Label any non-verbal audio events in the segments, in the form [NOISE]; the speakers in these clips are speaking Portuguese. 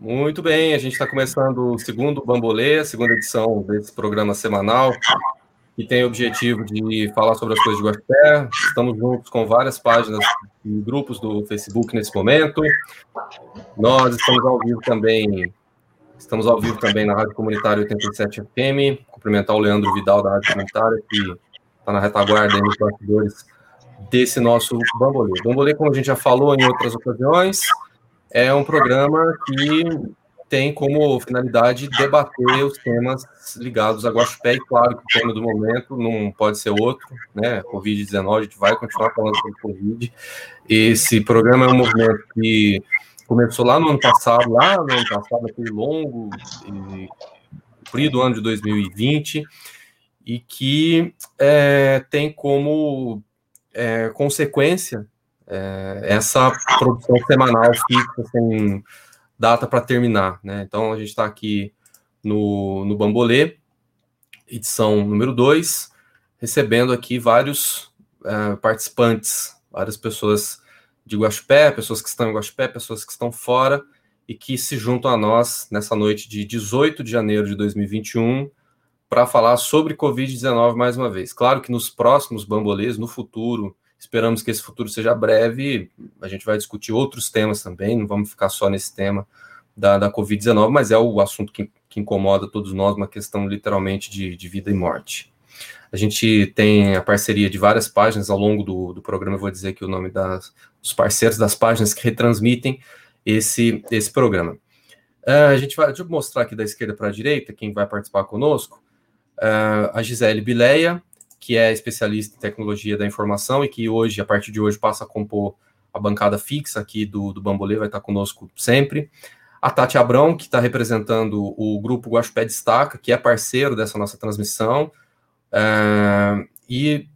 Muito bem, a gente está começando o segundo Bambolê, a segunda edição desse programa semanal, que tem o objetivo de falar sobre as coisas de Guaxupé. Estamos juntos com várias páginas e grupos do Facebook nesse momento. Nós estamos ao vivo também, estamos ao vivo também na Rádio Comunitária 87 FM. Cumprimentar o Leandro Vidal da Rádio Comunitária, que está na retaguarda aí nos bastidores desse nosso Bambolê. Bambolê, como a gente já falou em outras ocasiões, é um programa que tem como finalidade debater os temas ligados a Guaxupé, e claro que o tema do momento não pode ser outro, né? Covid-19, a gente vai continuar falando sobre Covid. Esse programa é um movimento que começou lá no ano passado, lá no ano passado, aquele longo e comprido ano de 2020, e que é, tem como é, consequência é, essa produção semanal fixa, sem data para terminar. Né? Então, a gente está aqui no, no Bambolê, edição número 2, recebendo aqui vários é, participantes, várias pessoas de Guaxupé, pessoas que estão em Guaxupé, pessoas que estão fora e que se juntam a nós nessa noite de 18 de janeiro de 2021 para falar sobre Covid-19 mais uma vez. Claro que nos próximos bambolês, no futuro, Esperamos que esse futuro seja breve. A gente vai discutir outros temas também, não vamos ficar só nesse tema da, da Covid-19, mas é o assunto que, que, incomoda todos nós, uma questão literalmente de, de, vida e morte. A gente tem a parceria de várias páginas ao longo do, do programa, eu vou dizer aqui o nome das, dos parceiros das páginas que retransmitem esse, esse programa. Uh, a gente vai, deixa eu mostrar aqui da esquerda para a direita quem vai participar conosco. Uh, a Gisele Bileia, que é especialista em tecnologia da informação e que hoje, a partir de hoje, passa a compor a bancada fixa aqui do, do Bambolê, vai estar conosco sempre. A Tati Abrão, que está representando o grupo Guaxupé Destaca, que é parceiro dessa nossa transmissão. É, e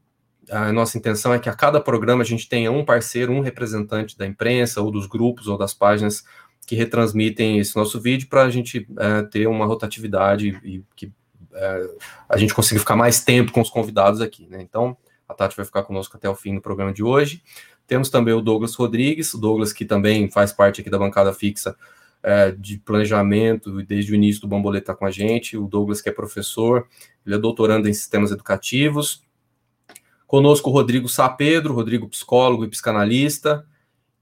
a nossa intenção é que a cada programa a gente tenha um parceiro, um representante da imprensa, ou dos grupos, ou das páginas que retransmitem esse nosso vídeo, para a gente é, ter uma rotatividade e que é, a gente conseguir ficar mais tempo com os convidados aqui, né? Então, a Tati vai ficar conosco até o fim do programa de hoje. Temos também o Douglas Rodrigues, o Douglas que também faz parte aqui da bancada fixa é, de planejamento e desde o início do Bamboleta com a gente. O Douglas que é professor, ele é doutorando em sistemas educativos. Conosco o Rodrigo Sapedro, Rodrigo psicólogo e psicanalista,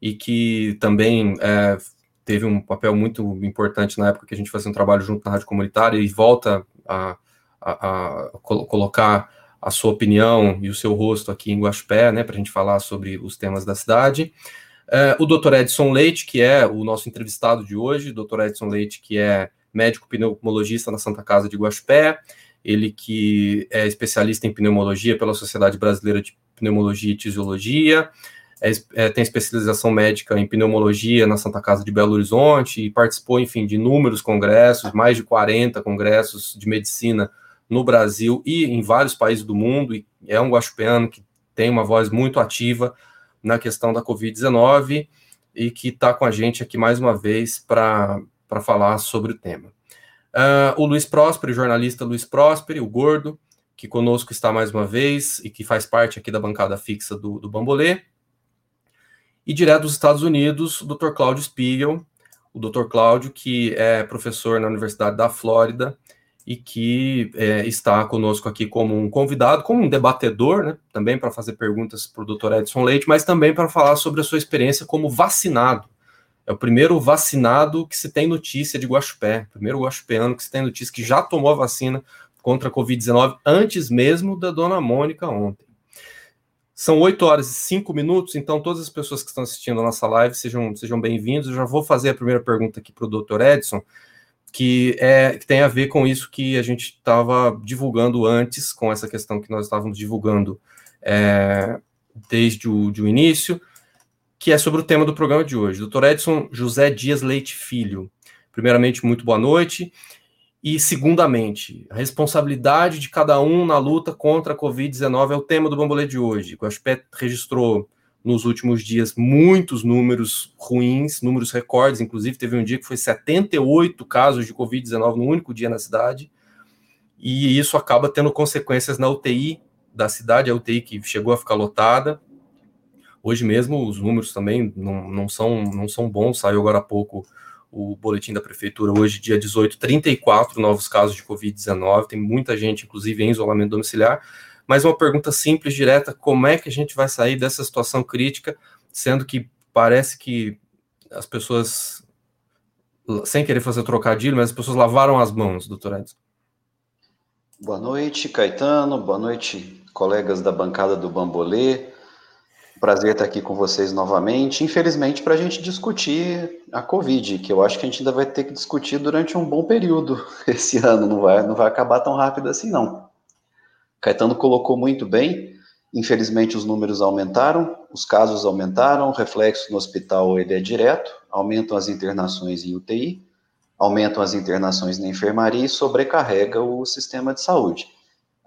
e que também é, teve um papel muito importante na época que a gente fazia um trabalho junto na rádio comunitária e volta a, a, a colocar a sua opinião e o seu rosto aqui em Guaxupé, né, para a gente falar sobre os temas da cidade. É, o Dr. Edson Leite, que é o nosso entrevistado de hoje, Dr. Edson Leite, que é médico pneumologista na Santa Casa de Guaxupé, ele que é especialista em pneumologia pela Sociedade Brasileira de Pneumologia e Tisiologia, é, é, tem especialização médica em pneumologia na Santa Casa de Belo Horizonte e participou, enfim, de inúmeros congressos, mais de 40 congressos de medicina no Brasil e em vários países do mundo, e é um guaxupeano que tem uma voz muito ativa na questão da Covid-19 e que está com a gente aqui mais uma vez para falar sobre o tema. Uh, o Luiz Próspero, jornalista Luiz Próspero, o Gordo, que conosco está mais uma vez e que faz parte aqui da bancada fixa do, do Bambolê. E direto dos Estados Unidos, o Dr. Cláudio Spiegel, o Dr. Cláudio, que é professor na Universidade da Flórida e que é, está conosco aqui como um convidado, como um debatedor, né, também para fazer perguntas para o Dr. Edson Leite, mas também para falar sobre a sua experiência como vacinado. É o primeiro vacinado que se tem notícia de Guaxupé, primeiro guaxupeano que se tem notícia que já tomou a vacina contra a Covid-19 antes mesmo da dona Mônica ontem. São 8 horas e 5 minutos, então todas as pessoas que estão assistindo a nossa live sejam, sejam bem-vindos. Eu já vou fazer a primeira pergunta aqui para o Dr. Edson, que, é, que tem a ver com isso que a gente estava divulgando antes, com essa questão que nós estávamos divulgando é, desde o, de o início, que é sobre o tema do programa de hoje. Dr. Edson José Dias Leite Filho. Primeiramente, muito boa noite. E, segundamente, a responsabilidade de cada um na luta contra a Covid-19 é o tema do Bambolê de hoje. O Aspet registrou nos últimos dias muitos números ruins, números recordes, inclusive teve um dia que foi 78 casos de Covid-19 no único dia na cidade, e isso acaba tendo consequências na UTI da cidade, a UTI que chegou a ficar lotada. Hoje mesmo os números também não, não, são, não são bons, saiu agora há pouco o boletim da prefeitura hoje, dia 18, 34 novos casos de Covid-19, tem muita gente, inclusive, em isolamento domiciliar. Mas uma pergunta simples, direta: como é que a gente vai sair dessa situação crítica, sendo que parece que as pessoas, sem querer fazer trocadilho, mas as pessoas lavaram as mãos, doutor Edson? Boa noite, Caetano. Boa noite, colegas da bancada do Bambolê. Prazer estar aqui com vocês novamente. Infelizmente, para a gente discutir a Covid, que eu acho que a gente ainda vai ter que discutir durante um bom período [LAUGHS] esse ano, não vai, não vai acabar tão rápido assim, não. Caetano colocou muito bem. Infelizmente, os números aumentaram, os casos aumentaram, o reflexo no hospital ele é direto, aumentam as internações em UTI, aumentam as internações na enfermaria e sobrecarrega o sistema de saúde.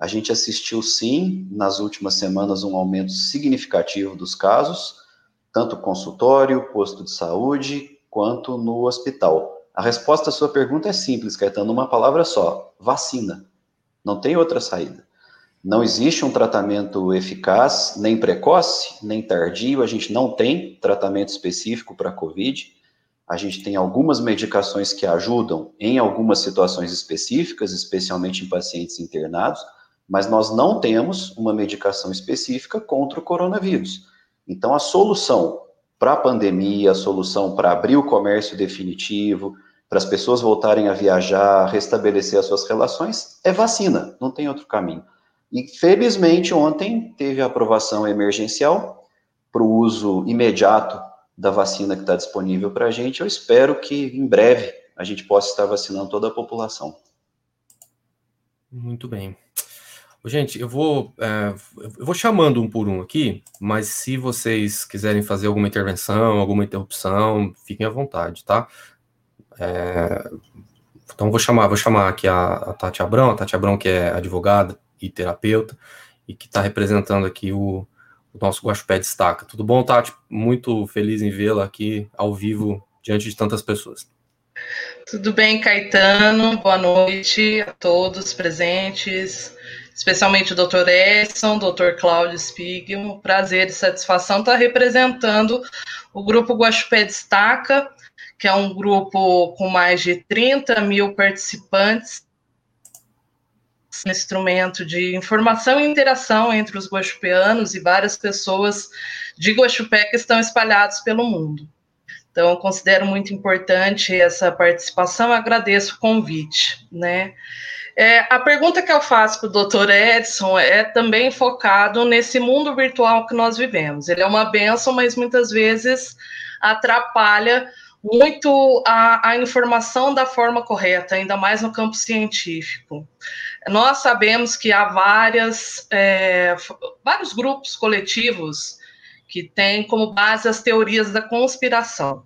A gente assistiu, sim, nas últimas semanas, um aumento significativo dos casos, tanto consultório, posto de saúde, quanto no hospital. A resposta à sua pergunta é simples, Caetano, uma palavra só: vacina. Não tem outra saída. Não existe um tratamento eficaz, nem precoce, nem tardio. A gente não tem tratamento específico para a COVID. A gente tem algumas medicações que ajudam em algumas situações específicas, especialmente em pacientes internados, mas nós não temos uma medicação específica contra o coronavírus. Então, a solução para a pandemia, a solução para abrir o comércio definitivo, para as pessoas voltarem a viajar, restabelecer as suas relações, é vacina, não tem outro caminho. E, felizmente, ontem teve a aprovação emergencial para o uso imediato da vacina que está disponível para a gente. Eu espero que, em breve, a gente possa estar vacinando toda a população. Muito bem. Gente, eu vou, é, eu vou chamando um por um aqui, mas se vocês quiserem fazer alguma intervenção, alguma interrupção, fiquem à vontade, tá? É, então vou chamar, vou chamar aqui a, a Tati Abrão, a Tati Abrão que é advogada, e terapeuta, e que está representando aqui o, o nosso Guaxupé Destaca. Tudo bom, Tati? Muito feliz em vê-la aqui ao vivo, diante de tantas pessoas. Tudo bem, Caetano? Boa noite a todos presentes, especialmente o Dr. Edson, Dr. Cláudio Spiegel. Prazer e satisfação estar representando o grupo Guaxupé Destaca, que é um grupo com mais de 30 mil participantes um instrumento de informação e interação entre os guaxupeanos e várias pessoas de Guaxupé que estão espalhados pelo mundo. Então, eu considero muito importante essa participação, agradeço o convite, né? É, a pergunta que eu faço para o doutor Edson é também focado nesse mundo virtual que nós vivemos. Ele é uma benção, mas muitas vezes atrapalha muito a, a informação da forma correta, ainda mais no campo científico. Nós sabemos que há várias, é, vários grupos coletivos que têm como base as teorias da conspiração.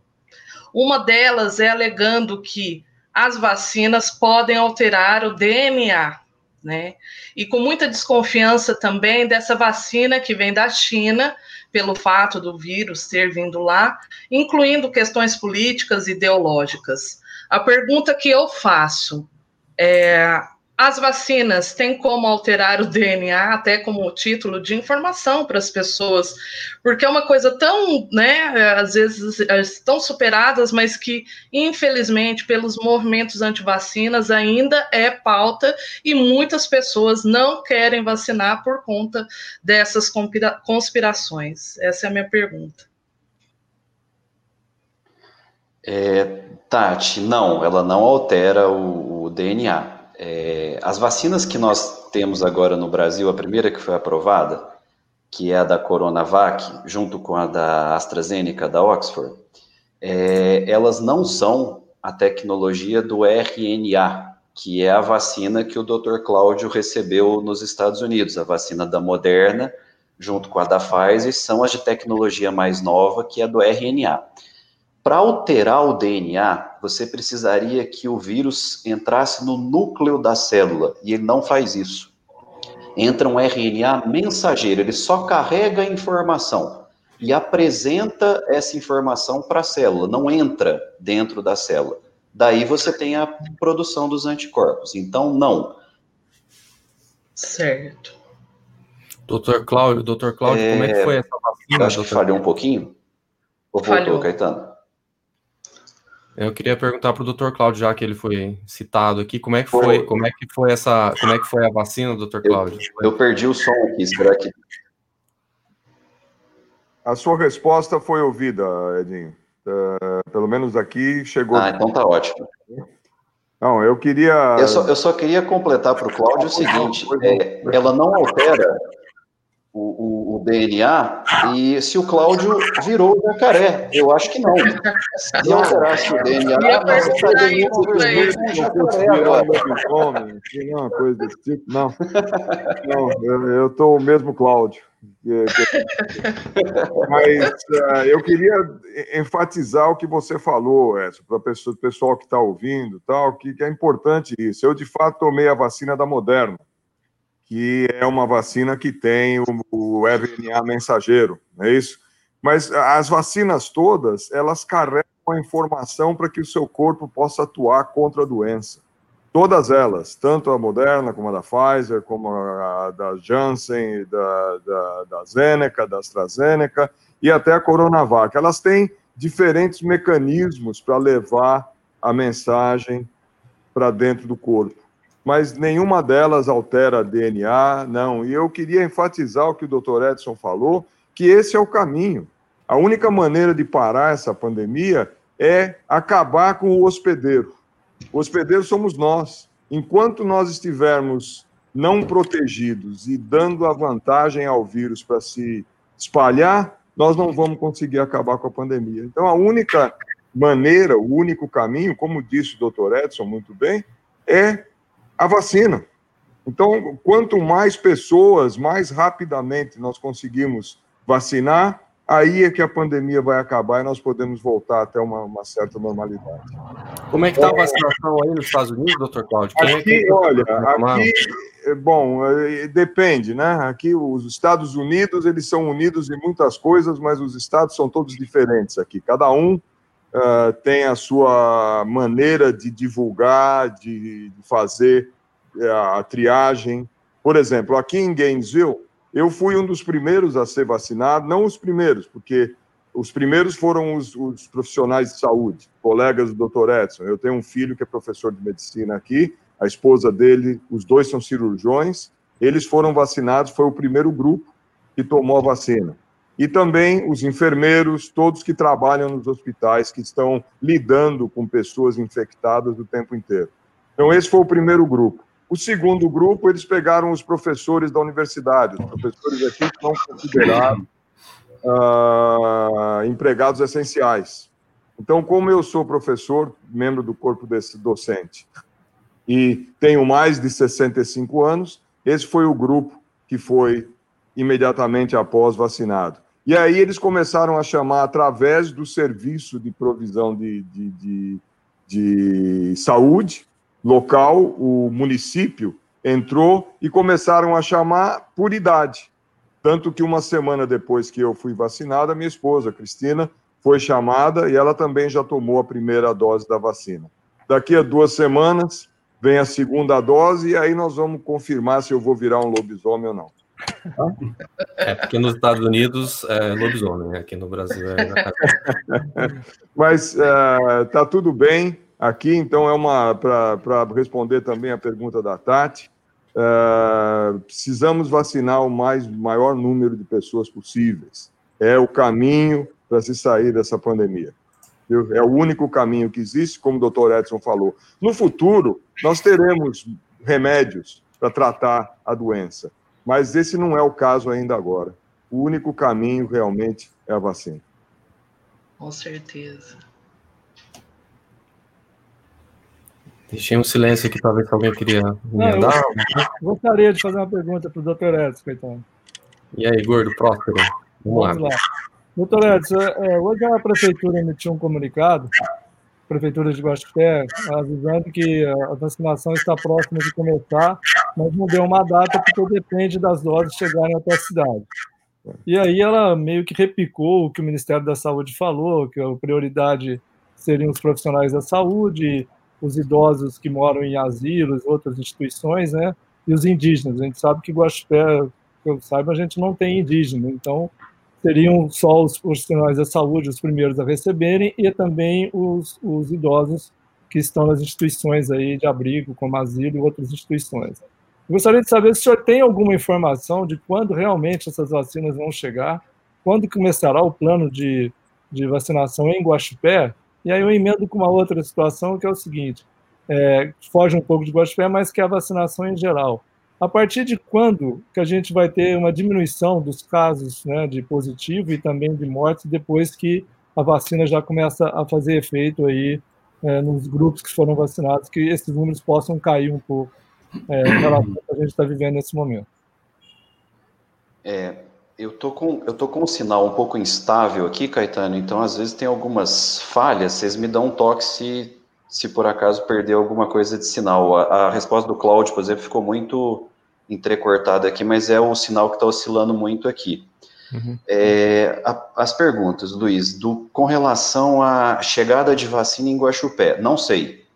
Uma delas é alegando que as vacinas podem alterar o DNA, né? E com muita desconfiança também dessa vacina que vem da China, pelo fato do vírus ter vindo lá, incluindo questões políticas e ideológicas. A pergunta que eu faço é: as vacinas têm como alterar o DNA, até como título de informação para as pessoas, porque é uma coisa tão, né, às vezes tão superadas, mas que, infelizmente, pelos movimentos anti-vacinas, ainda é pauta e muitas pessoas não querem vacinar por conta dessas conspirações. Essa é a minha pergunta. É, Tati, não, ela não altera o, o DNA é, as vacinas que nós temos agora no Brasil, a primeira que foi aprovada, que é a da Coronavac, junto com a da AstraZeneca, da Oxford, é, elas não são a tecnologia do RNA, que é a vacina que o Dr. Cláudio recebeu nos Estados Unidos, a vacina da Moderna, junto com a da Pfizer, são as de tecnologia mais nova, que é do RNA. Para alterar o DNA, você precisaria que o vírus entrasse no núcleo da célula, e ele não faz isso. Entra um RNA mensageiro, ele só carrega a informação e apresenta essa informação para a célula, não entra dentro da célula. Daí você tem a produção dos anticorpos. Então, não. Certo. Doutor Cláudio, doutor Cláudio, é... como é que foi essa vacina? Eu acho que falhou um pouquinho. Ou voltou, Caetano? Eu queria perguntar para o Dr. Cláudio, já que ele foi citado aqui, como é que foi, como é que foi essa, como é que foi a vacina, Dr. Cláudio? Eu, eu perdi o som aqui, será que a sua resposta foi ouvida, Edinho. Uh, pelo menos aqui chegou. Ah, então tá ótimo. Não, eu queria. Eu só, eu só queria completar para o Cláudio o seguinte: é, ela não altera o, o, o, DNA e se o Cláudio virou jacaré. Eu acho que não. Se alterasse o DNA, nós estaríamos um jacaré agora. Não, coisa desse tipo. Não, não eu estou o mesmo Cláudio. Mas uh, eu queria enfatizar o que você falou, para o pessoal que está ouvindo, tal, que, que é importante isso. Eu, de fato, tomei a vacina da Moderna que é uma vacina que tem o, o RNA mensageiro, não é isso? Mas as vacinas todas, elas carregam a informação para que o seu corpo possa atuar contra a doença. Todas elas, tanto a Moderna, como a da Pfizer, como a da Janssen, da, da, da Zeneca, da AstraZeneca e até a Coronavac, elas têm diferentes mecanismos para levar a mensagem para dentro do corpo mas nenhuma delas altera DNA, não. E eu queria enfatizar o que o doutor Edson falou, que esse é o caminho. A única maneira de parar essa pandemia é acabar com o hospedeiro. O hospedeiro somos nós. Enquanto nós estivermos não protegidos e dando a vantagem ao vírus para se espalhar, nós não vamos conseguir acabar com a pandemia. Então, a única maneira, o único caminho, como disse o doutor Edson muito bem, é a vacina. Então, quanto mais pessoas, mais rapidamente nós conseguimos vacinar, aí é que a pandemia vai acabar e nós podemos voltar até uma, uma certa normalidade. Como é que está a vacinação aí nos Estados Unidos, doutor Cláudio? Quem aqui, é olha, aqui, bom, é, depende, né? Aqui os Estados Unidos, eles são unidos em muitas coisas, mas os estados são todos diferentes aqui. Cada um uh, tem a sua maneira de divulgar, de, de fazer eh, a triagem. Por exemplo, aqui em Gainesville, eu fui um dos primeiros a ser vacinado, não os primeiros, porque os primeiros foram os, os, profissionais de saúde, colegas do Dr. Edson. Eu tenho um filho que é professor de medicina aqui, a esposa dele, os dois são cirurgiões. Eles foram vacinados, foi o primeiro grupo que tomou a vacina e também os enfermeiros, todos que trabalham nos hospitais, que estão lidando com pessoas infectadas o tempo inteiro. Então, esse foi o primeiro grupo. O segundo grupo, eles pegaram os professores da universidade, os professores aqui que são considerados uh, empregados essenciais. Então, como eu sou professor, membro do corpo desse docente, e tenho mais de 65 anos, esse foi o grupo que foi imediatamente após vacinado. E aí eles começaram a chamar, através do serviço de provisão de, de, de, de saúde local, o município entrou e começaram a chamar por idade. Tanto que uma semana depois que eu fui vacinada, minha esposa, Cristina, foi chamada e ela também já tomou a primeira dose da vacina. Daqui a duas semanas vem a segunda dose e aí nós vamos confirmar se eu vou virar um lobisomem ou não. É porque nos Estados Unidos é lobisomem, né? aqui no Brasil é. Mas uh, tá tudo bem aqui, então é uma para responder também a pergunta da Tati. Uh, precisamos vacinar o mais maior número de pessoas possíveis. É o caminho para se sair dessa pandemia. É o único caminho que existe, como o doutor Edson falou. No futuro, nós teremos remédios para tratar a doença. Mas esse não é o caso ainda agora. O único caminho realmente é a vacina. Com certeza. Deixei um silêncio aqui para ver se alguém queria emendar. Gostaria de fazer uma pergunta para o doutor Edson, então. E aí, gordo, próspero? Vamos, Vamos lá. lá. Doutor Edson, é, hoje a prefeitura emitiu um comunicado Prefeitura de Guaxupé, avisando que a vacinação está próxima de começar, mas não deu uma data porque depende das doses chegarem até a cidade. E aí ela meio que repicou o que o Ministério da Saúde falou, que a prioridade seriam os profissionais da saúde, os idosos que moram em asilos, outras instituições, né? E os indígenas. A gente sabe que Guaxupé, que eu saiba, a gente não tem indígena, então seriam só os profissionais da saúde os primeiros a receberem e também os, os idosos que estão nas instituições aí de abrigo, como asilo e outras instituições. Gostaria de saber se o senhor tem alguma informação de quando realmente essas vacinas vão chegar, quando começará o plano de, de vacinação em Guaxupé, e aí eu emendo com uma outra situação, que é o seguinte, é, foge um pouco de Guaxupé, mas que é a vacinação em geral. A partir de quando que a gente vai ter uma diminuição dos casos né, de positivo e também de morte depois que a vacina já começa a fazer efeito aí é, nos grupos que foram vacinados, que esses números possam cair um pouco é, em relação ao que a gente está vivendo nesse momento? É, eu tô com eu tô com um sinal um pouco instável aqui, Caetano. Então às vezes tem algumas falhas. Vocês me dão um toque se se por acaso perdeu alguma coisa de sinal. A, a resposta do Cláudio, por exemplo, ficou muito entrecortada aqui, mas é o sinal que está oscilando muito aqui. Uhum. É, a, as perguntas, Luiz, do, com relação à chegada de vacina em Guaxupé, não sei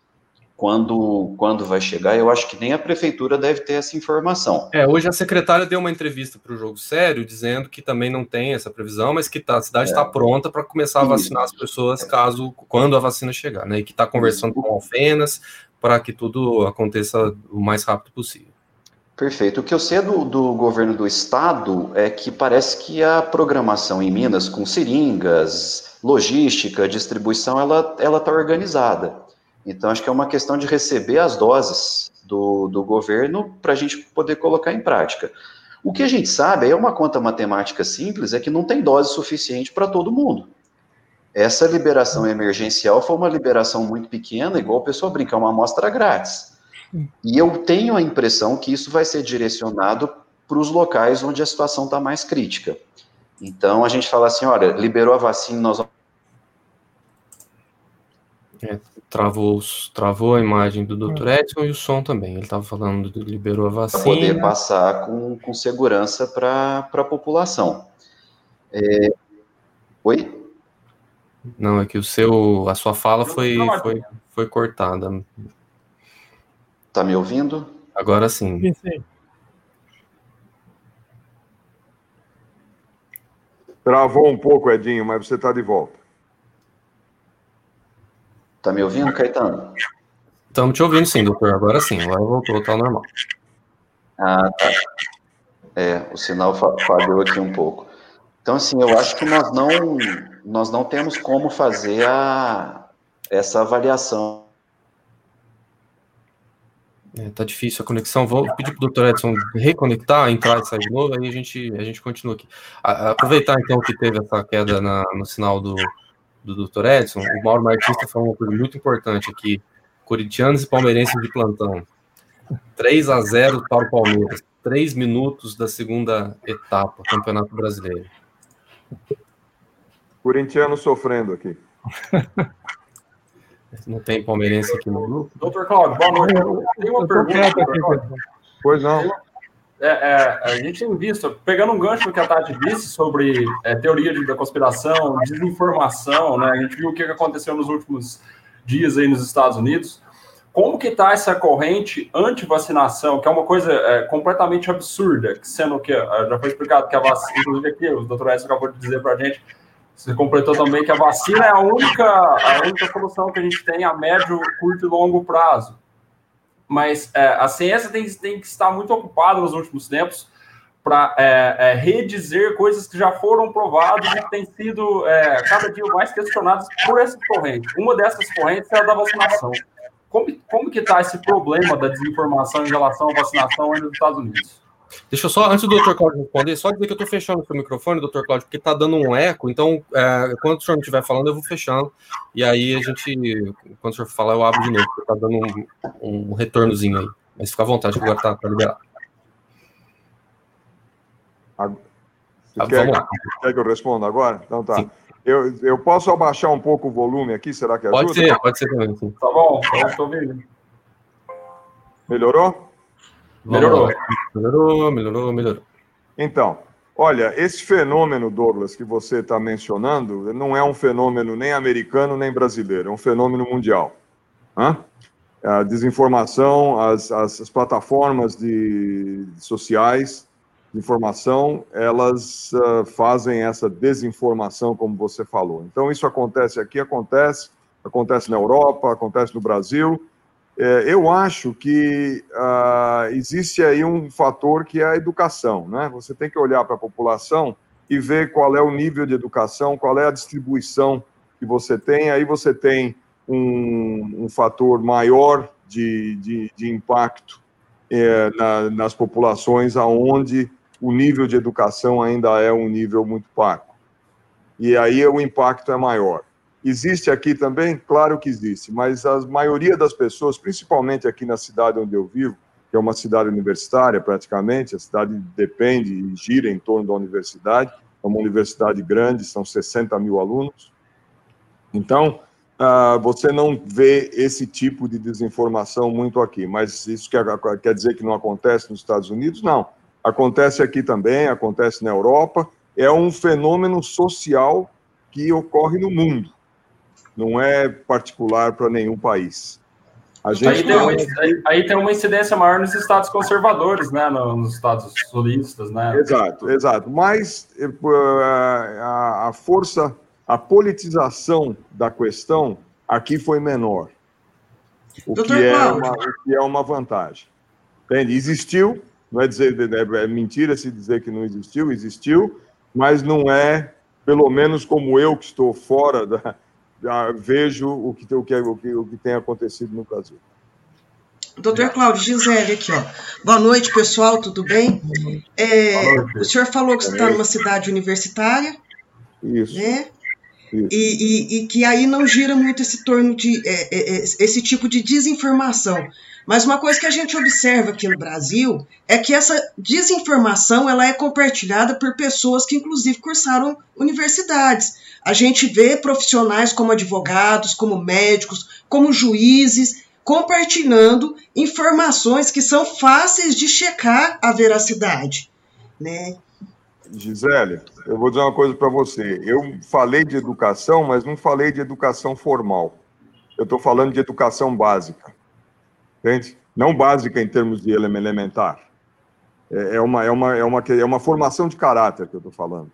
quando, quando vai chegar, eu acho que nem a prefeitura deve ter essa informação. É, hoje a secretária deu uma entrevista para o Jogo Sério, dizendo que também não tem essa previsão, mas que tá, a cidade está é. pronta para começar a vacinar as pessoas caso, quando a vacina chegar, né? E que está conversando com Alfenas para que tudo aconteça o mais rápido possível. Perfeito. O que eu sei do, do governo do estado é que parece que a programação em Minas, com seringas, logística, distribuição, ela está organizada. Então, acho que é uma questão de receber as doses do, do governo para a gente poder colocar em prática. O que a gente sabe, é uma conta matemática simples, é que não tem dose suficiente para todo mundo. Essa liberação emergencial foi uma liberação muito pequena, igual o pessoal brinca, é uma amostra grátis. E eu tenho a impressão que isso vai ser direcionado para os locais onde a situação está mais crítica. Então, a gente fala assim, olha, liberou a vacina, nós é, travou, travou a imagem do Dr. É. Edson e o som também. Ele estava falando, liberou a vacina. Para poder passar com, com segurança para a população. É... Oi? Não, é que o seu, a sua fala foi, foi, foi cortada. Tá me ouvindo? Agora sim. Sim, sim. Travou um pouco, Edinho, mas você está de volta. Tá me ouvindo, Caetano? Estamos te ouvindo sim, doutor. Agora sim, agora voltou, tá normal. Ah, tá. É, o sinal falhou aqui um pouco. Então, assim, eu acho que nós não, nós não temos como fazer a, essa avaliação. É, tá difícil a conexão. Vou pedir para o doutor Edson reconectar, entrar e sair de novo, aí a gente, a gente continua aqui. A, aproveitar então que teve essa queda na, no sinal do, do Dr. Edson, o Mauro Martista falou uma coisa muito importante aqui. Corintianos e palmeirenses de plantão. 3 a 0 para o Palmeiras. Três minutos da segunda etapa, Campeonato Brasileiro. Corintiano sofrendo aqui. Não tem palmeirense aqui no grupo? Doutor Cláudio, boa noite. Tem uma pergunta. Pois não. É, é, a gente tem visto, pegando um gancho que a Tati disse sobre é, teoria da conspiração, desinformação, né? A gente viu o que aconteceu nos últimos dias aí nos Estados Unidos. Como que está essa corrente anti-vacinação, que é uma coisa é, completamente absurda, sendo que é, já foi explicado que a vacina, inclusive aqui, o doutor Edson acabou de dizer para a gente, você completou também que a vacina é a única, a única solução que a gente tem a médio, curto e longo prazo mas é, a ciência tem, tem, que estar muito ocupada nos últimos tempos para é, é, redizer coisas que já foram provadas e têm sido é, cada dia mais questionadas por essas correntes. Uma dessas correntes é a da vacinação. Como, como que está esse problema da desinformação em relação à vacinação nos Estados Unidos? Deixa eu só, antes do Dr. Cláudio responder, só dizer que eu estou fechando o seu microfone, Dr. Cláudio, porque está dando um eco, então, é, quando o senhor não estiver falando, eu vou fechando, e aí a gente, quando o senhor falar, eu abro de novo, porque está dando um, um, retornozinho aí. Mas fica à vontade, agora está tá liberado. Você ah, quer, quer, que eu responda agora? Então tá. Eu, eu posso abaixar um pouco o volume aqui, será que ajuda? Pode ser, pode ser também. Sim. Tá bom, eu estou ouvindo. Melhorou? Melhorou. Melhorou, melhorou, melhorou. Então, olha, esse fenômeno, Douglas, que você está mencionando, não é um fenômeno nem americano nem brasileiro, é um fenômeno mundial. Hã? A desinformação, as, as, as plataformas de, sociais de informação, elas uh, fazem essa desinformação, como você falou. Então, isso acontece aqui, acontece, acontece na Europa, acontece no Brasil. É, eu acho que uh, existe aí um fator que é a educação, né? Você tem que olhar para a população e ver qual é o nível de educação, qual é a distribuição que você tem. Aí você tem um, um fator maior de, de, de impacto é, na, nas populações aonde o nível de educação ainda é um nível muito pago. E aí o impacto é maior. Existe aqui também? Claro que existe, mas a maioria das pessoas, principalmente aqui na cidade onde eu vivo, que é uma cidade universitária praticamente, a cidade depende e gira em torno da universidade, é uma universidade grande, são 60 mil alunos. Então, uh, você não vê esse tipo de desinformação muito aqui, mas isso quer dizer que não acontece nos Estados Unidos? Não acontece aqui também, acontece na Europa, é um fenômeno social que ocorre no mundo, não é particular para nenhum país. Gente... Aí, tem uma, aí, aí, tem uma incidência maior nos estados conservadores, né? Nos estados solistas, né? Exato, exato. Mas eh, a, a força, a politização da questão aqui foi menor. O, que é, uma, o que é uma vantagem. Entende? Existiu, não é dizer é, é mentira se dizer que não existiu, existiu, mas não é, pelo menos como eu que estou fora da, vejo o que, o, que, o, que, o que tem acontecido no Brasil. Doutor Cláudio Gisele, aqui, ó. Boa noite, pessoal, tudo bem? É, o senhor falou que você está numa cidade universitária. Isso. Né? Isso. E, e, e, que aí não gira muito esse torno de é, é, é esse tipo de desinformação. Mas uma coisa que a gente observa aqui no Brasil é que essa desinformação ela é compartilhada por pessoas que inclusive cursaram universidades. A gente vê profissionais como advogados, como médicos, como juízes compartilhando informações que são fáceis de checar a veracidade, né? Gisele, eu vou dizer uma coisa para você. Eu falei de educação, mas não falei de educação formal. Eu estou falando de educação básica. Entende? Não básica em termos de elementar. É, é uma, é, uma, é, uma, é uma formação de caráter que eu estou falando.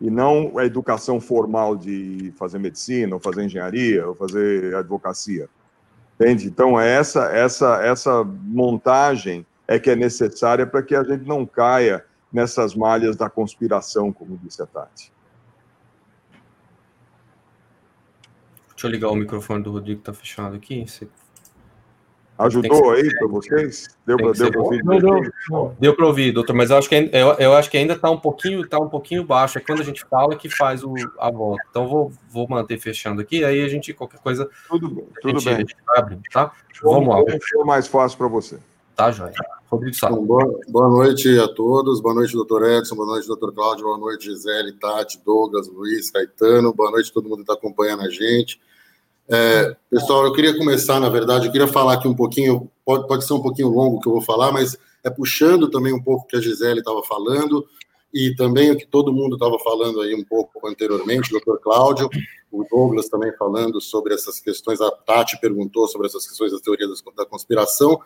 E não a educação formal de fazer medicina, ou fazer engenharia, ou fazer advocacia. Entende? Então, é essa, essa, essa montagem é que é necessária para que a gente não caia nessas malhas da conspiração, como disse a Tati. Deixa eu ligar o microfone do Rodrigo, está fechado aqui. Você Ajudou aí para vocês? Deu para ouvir? Deu, deu para ouvir, doutor, mas eu acho que, eu, eu acho que ainda está um pouquinho tá um pouquinho baixo. É quando a gente fala que faz o, a volta. Então vou, vou manter fechando aqui, aí a gente, qualquer coisa. Tudo bem, tudo gente, bem. abre, tá? Vamos lá. Mais fácil para você. Tá, Joia. Rodrigo Sá. Boa, boa noite a todos. Boa noite, doutor Edson. Boa noite, doutor Cláudio. Boa noite, Gisele, Tati, Douglas, Luiz, Caetano. Boa noite, todo mundo que está acompanhando a gente. É, pessoal, eu queria começar, na verdade, eu queria falar aqui um pouquinho, pode, pode ser um pouquinho longo que eu vou falar, mas é puxando também um pouco o que a Gisele estava falando e também o que todo mundo estava falando aí um pouco anteriormente, o doutor Cláudio, o Douglas também falando sobre essas questões, a Tati perguntou sobre essas questões da teoria da conspiração,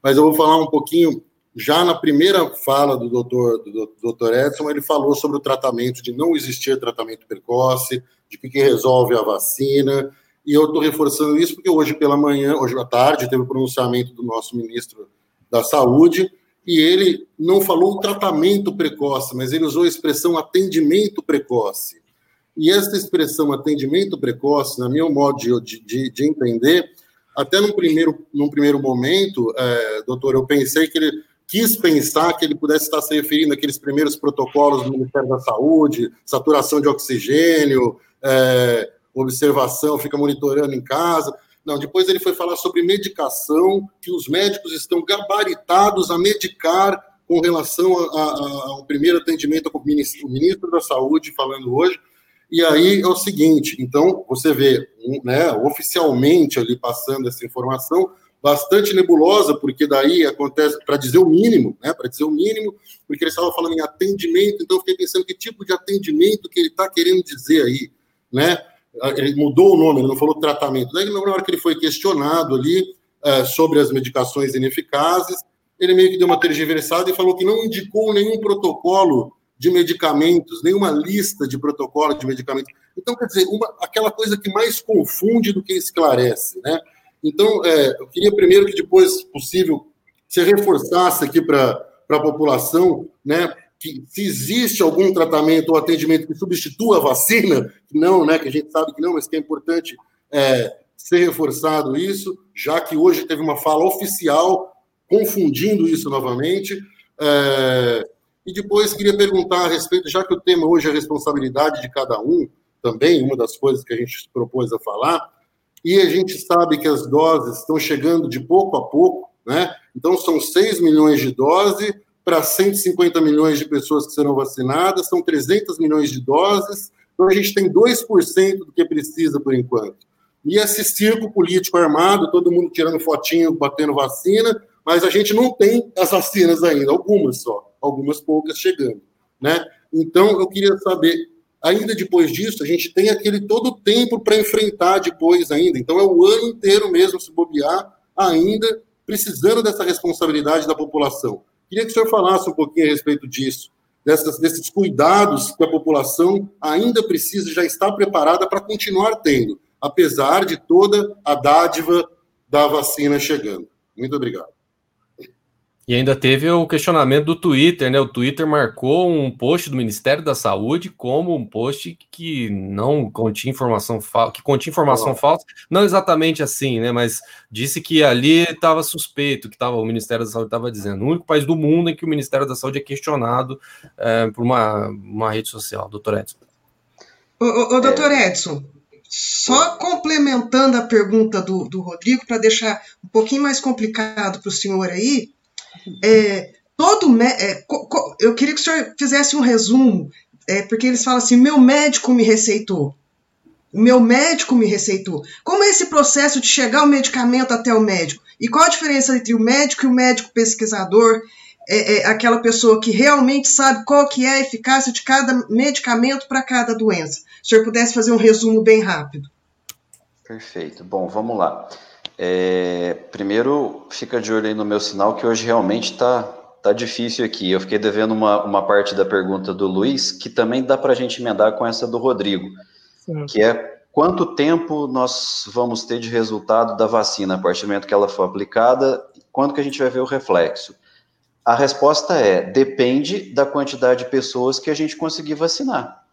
mas eu vou falar um pouquinho, já na primeira fala do doutor, do doutor Edson, ele falou sobre o tratamento, de não existir tratamento precoce, de que, que resolve a vacina, e eu estou reforçando isso porque hoje pela manhã, hoje à tarde, teve o pronunciamento do nosso ministro da Saúde, e ele não falou tratamento precoce, mas ele usou a expressão atendimento precoce. E essa expressão atendimento precoce, na meu modo de, de, de entender, até num primeiro, num primeiro momento, é, doutor, eu pensei que ele quis pensar que ele pudesse estar se referindo àqueles primeiros protocolos do Ministério da Saúde, saturação de oxigênio, é, observação, fica monitorando em casa. Não, depois ele foi falar sobre medicação, que os médicos estão gabaritados a medicar com relação ao primeiro atendimento com o ministro, o ministro da Saúde falando hoje. E aí é o seguinte, então você vê, né, oficialmente ali passando essa informação, bastante nebulosa, porque daí acontece, para dizer o mínimo, né, para dizer o mínimo, porque ele estava falando em atendimento, então eu fiquei pensando que tipo de atendimento que ele está querendo dizer aí, né? Ele mudou o nome, ele não falou tratamento. Daí, na hora que ele foi questionado ali é, sobre as medicações ineficazes, ele meio que deu uma tergiversada e falou que não indicou nenhum protocolo de medicamentos, nenhuma lista de protocolo de medicamentos. Então, quer dizer, uma, aquela coisa que mais confunde do que esclarece, né? Então, é, eu queria primeiro que depois, possível, você reforçasse aqui para a população, né, que se existe algum tratamento ou atendimento que substitua a vacina, não, né, que a gente sabe que não, mas que é importante é, ser reforçado isso, já que hoje teve uma fala oficial confundindo isso novamente. É, e depois queria perguntar a respeito, já que o tema hoje é a responsabilidade de cada um, também uma das coisas que a gente se propôs a falar, e a gente sabe que as doses estão chegando de pouco a pouco, né? Então são 6 milhões de doses para 150 milhões de pessoas que serão vacinadas, são 300 milhões de doses, então a gente tem 2% do que precisa por enquanto. E esse circo político armado, todo mundo tirando fotinho, batendo vacina, mas a gente não tem as vacinas ainda, algumas só, algumas poucas chegando, né? Então, eu queria saber, ainda depois disso, a gente tem aquele todo o tempo para enfrentar depois ainda, então é o ano inteiro mesmo se bobear, ainda precisando dessa responsabilidade da população. Queria que o senhor falasse um pouquinho a respeito disso, dessas, desses cuidados que a população ainda precisa, já está preparada para continuar tendo, apesar de toda a dádiva da vacina chegando. Muito obrigado. E ainda teve o questionamento do Twitter, né? O Twitter marcou um post do Ministério da Saúde como um post que não continha informação falsa, que continha informação oh. falsa, não exatamente assim, né? Mas disse que ali estava suspeito, que tava, o Ministério da Saúde estava dizendo. O único país do mundo em que o Ministério da Saúde é questionado é, por uma, uma rede social, doutor Edson. Ô, ô, ô doutor é. Edson, só complementando a pergunta do, do Rodrigo, para deixar um pouquinho mais complicado para o senhor aí, é, todo é, eu queria que o senhor fizesse um resumo, é, porque eles falam assim: meu médico me receitou. O meu médico me receitou. Como é esse processo de chegar o medicamento até o médico? E qual a diferença entre o médico e o médico pesquisador? É, é aquela pessoa que realmente sabe qual que é a eficácia de cada medicamento para cada doença. Se o senhor pudesse fazer um resumo bem rápido. Perfeito. Bom, vamos lá. É, primeiro, fica de olho aí no meu sinal, que hoje realmente está tá difícil aqui. Eu fiquei devendo uma, uma parte da pergunta do Luiz, que também dá para a gente emendar com essa do Rodrigo, Sim. que é quanto tempo nós vamos ter de resultado da vacina a partir do momento que ela for aplicada, quando que a gente vai ver o reflexo? A resposta é, depende da quantidade de pessoas que a gente conseguir vacinar.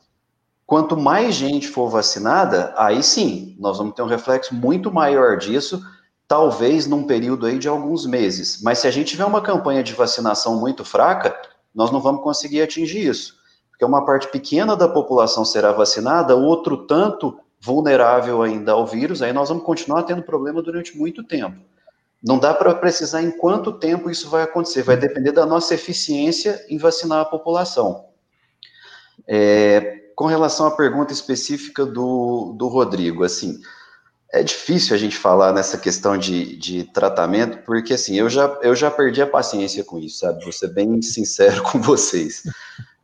Quanto mais gente for vacinada, aí sim, nós vamos ter um reflexo muito maior disso, talvez num período aí de alguns meses. Mas se a gente tiver uma campanha de vacinação muito fraca, nós não vamos conseguir atingir isso. Porque uma parte pequena da população será vacinada, outro tanto vulnerável ainda ao vírus, aí nós vamos continuar tendo problema durante muito tempo. Não dá para precisar em quanto tempo isso vai acontecer, vai depender da nossa eficiência em vacinar a população. É, com relação à pergunta específica do, do Rodrigo, assim, é difícil a gente falar nessa questão de, de tratamento, porque assim, eu já, eu já perdi a paciência com isso, sabe? Vou ser bem sincero [LAUGHS] com vocês.